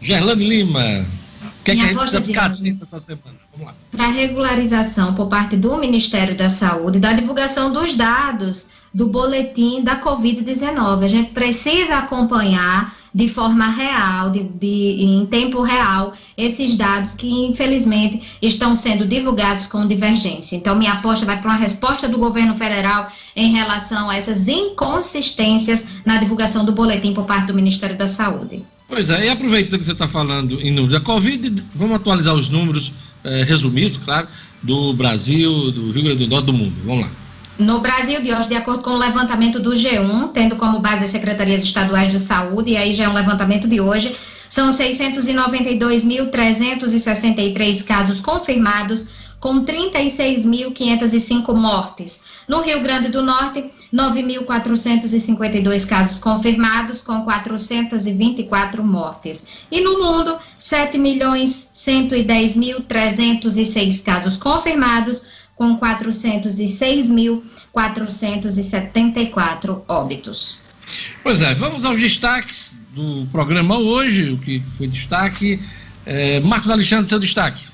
Speaker 1: Gerlane Lima, o que, é que a gente precisa ficar essa semana? Vamos lá.
Speaker 2: Para regularização por parte do Ministério da Saúde da divulgação dos dados do boletim da Covid-19. A gente precisa acompanhar de forma real, de, de, em tempo real, esses dados que, infelizmente, estão sendo divulgados com divergência. Então, minha aposta vai para uma resposta do governo federal em relação a essas inconsistências na divulgação do boletim por parte do Ministério da Saúde.
Speaker 1: Pois é, e aproveitando que você está falando em números da Covid, vamos atualizar os números eh, resumidos, claro, do Brasil, do Rio Grande do Norte, do mundo. Vamos lá.
Speaker 2: No Brasil de hoje, de acordo com o levantamento do G1, tendo como base as secretarias estaduais de saúde, e aí já é um levantamento de hoje, são 692.363 casos confirmados, com 36.505 mortes. No Rio Grande do Norte, 9.452 casos confirmados, com 424 mortes. E no mundo, 7.110.306 casos confirmados, com 406.474 óbitos.
Speaker 1: Pois é, vamos aos destaques do programa hoje, o que foi destaque. É, Marcos Alexandre, seu destaque.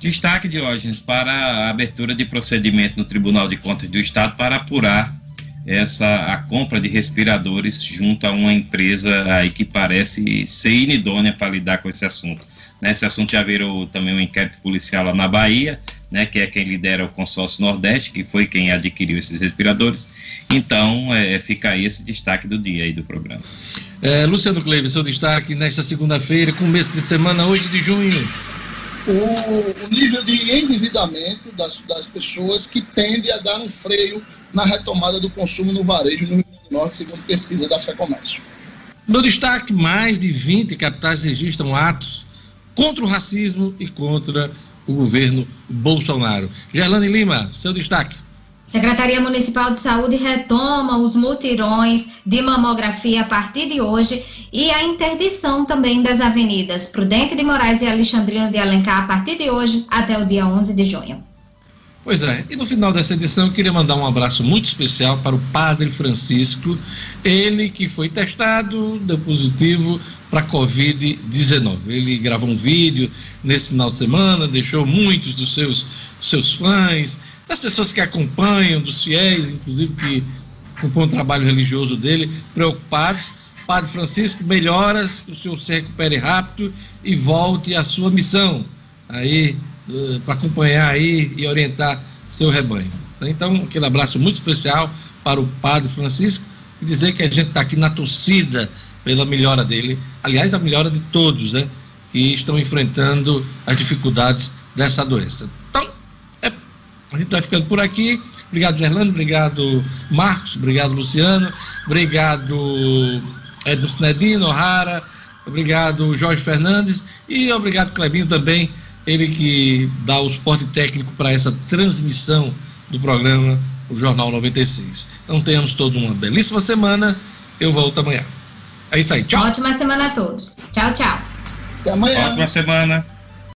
Speaker 4: Destaque, Diógenes, para a abertura de procedimento no Tribunal de Contas do Estado para apurar essa a compra de respiradores junto a uma empresa aí que parece ser inidônea para lidar com esse assunto. Né, esse assunto já virou também um inquérito policial lá na Bahia, né, que é quem lidera o consórcio Nordeste, que foi quem adquiriu esses respiradores. Então, é, fica aí esse destaque do dia aí do programa.
Speaker 1: É, Luciano Kleber, seu destaque nesta segunda-feira, começo de semana, 8 de junho
Speaker 3: o, nível de endividamento das, das pessoas que tende a dar um freio na retomada do consumo no varejo no Rio Grande do Norte, segundo pesquisa da FEComércio.
Speaker 1: No destaque, mais de 20 capitais registram atos contra o racismo e contra o governo Bolsonaro. Gerlane Lima, seu destaque.
Speaker 2: Secretaria Municipal de Saúde retoma os mutirões de mamografia a partir de hoje e a interdição também das avenidas Prudente de Moraes e Alexandrino de Alencar a partir de hoje até o dia 11 de junho.
Speaker 1: Pois é, e no final dessa edição eu queria mandar um abraço muito especial para o Padre Francisco, ele que foi testado, deu positivo para Covid-19. Ele gravou um vídeo nesse final de semana, deixou muitos dos seus, seus fãs, das pessoas que acompanham, dos fiéis, inclusive que compõem o trabalho religioso dele, preocupados, Padre Francisco, melhoras, que o senhor se recupere rápido e volte à sua missão aí uh, para acompanhar aí e orientar seu rebanho. Então, aquele abraço muito especial para o Padre Francisco e dizer que a gente está aqui na torcida pela melhora dele, aliás, a melhora de todos, né, que estão enfrentando as dificuldades dessa doença. Então, é, a gente vai ficando por aqui. Obrigado, Gerlando. Obrigado, Marcos. Obrigado, Luciano. Obrigado, Edson Snedino, O'Hara. Obrigado, Jorge Fernandes. E obrigado, Clebinho, também. Ele que dá o suporte técnico para essa transmissão do programa, o Jornal 96. Então, tenhamos toda uma belíssima semana. Eu volto amanhã. É isso aí. Tchau.
Speaker 2: Ótima semana a todos. Tchau, tchau.
Speaker 3: Até amanhã.
Speaker 4: Ótima semana.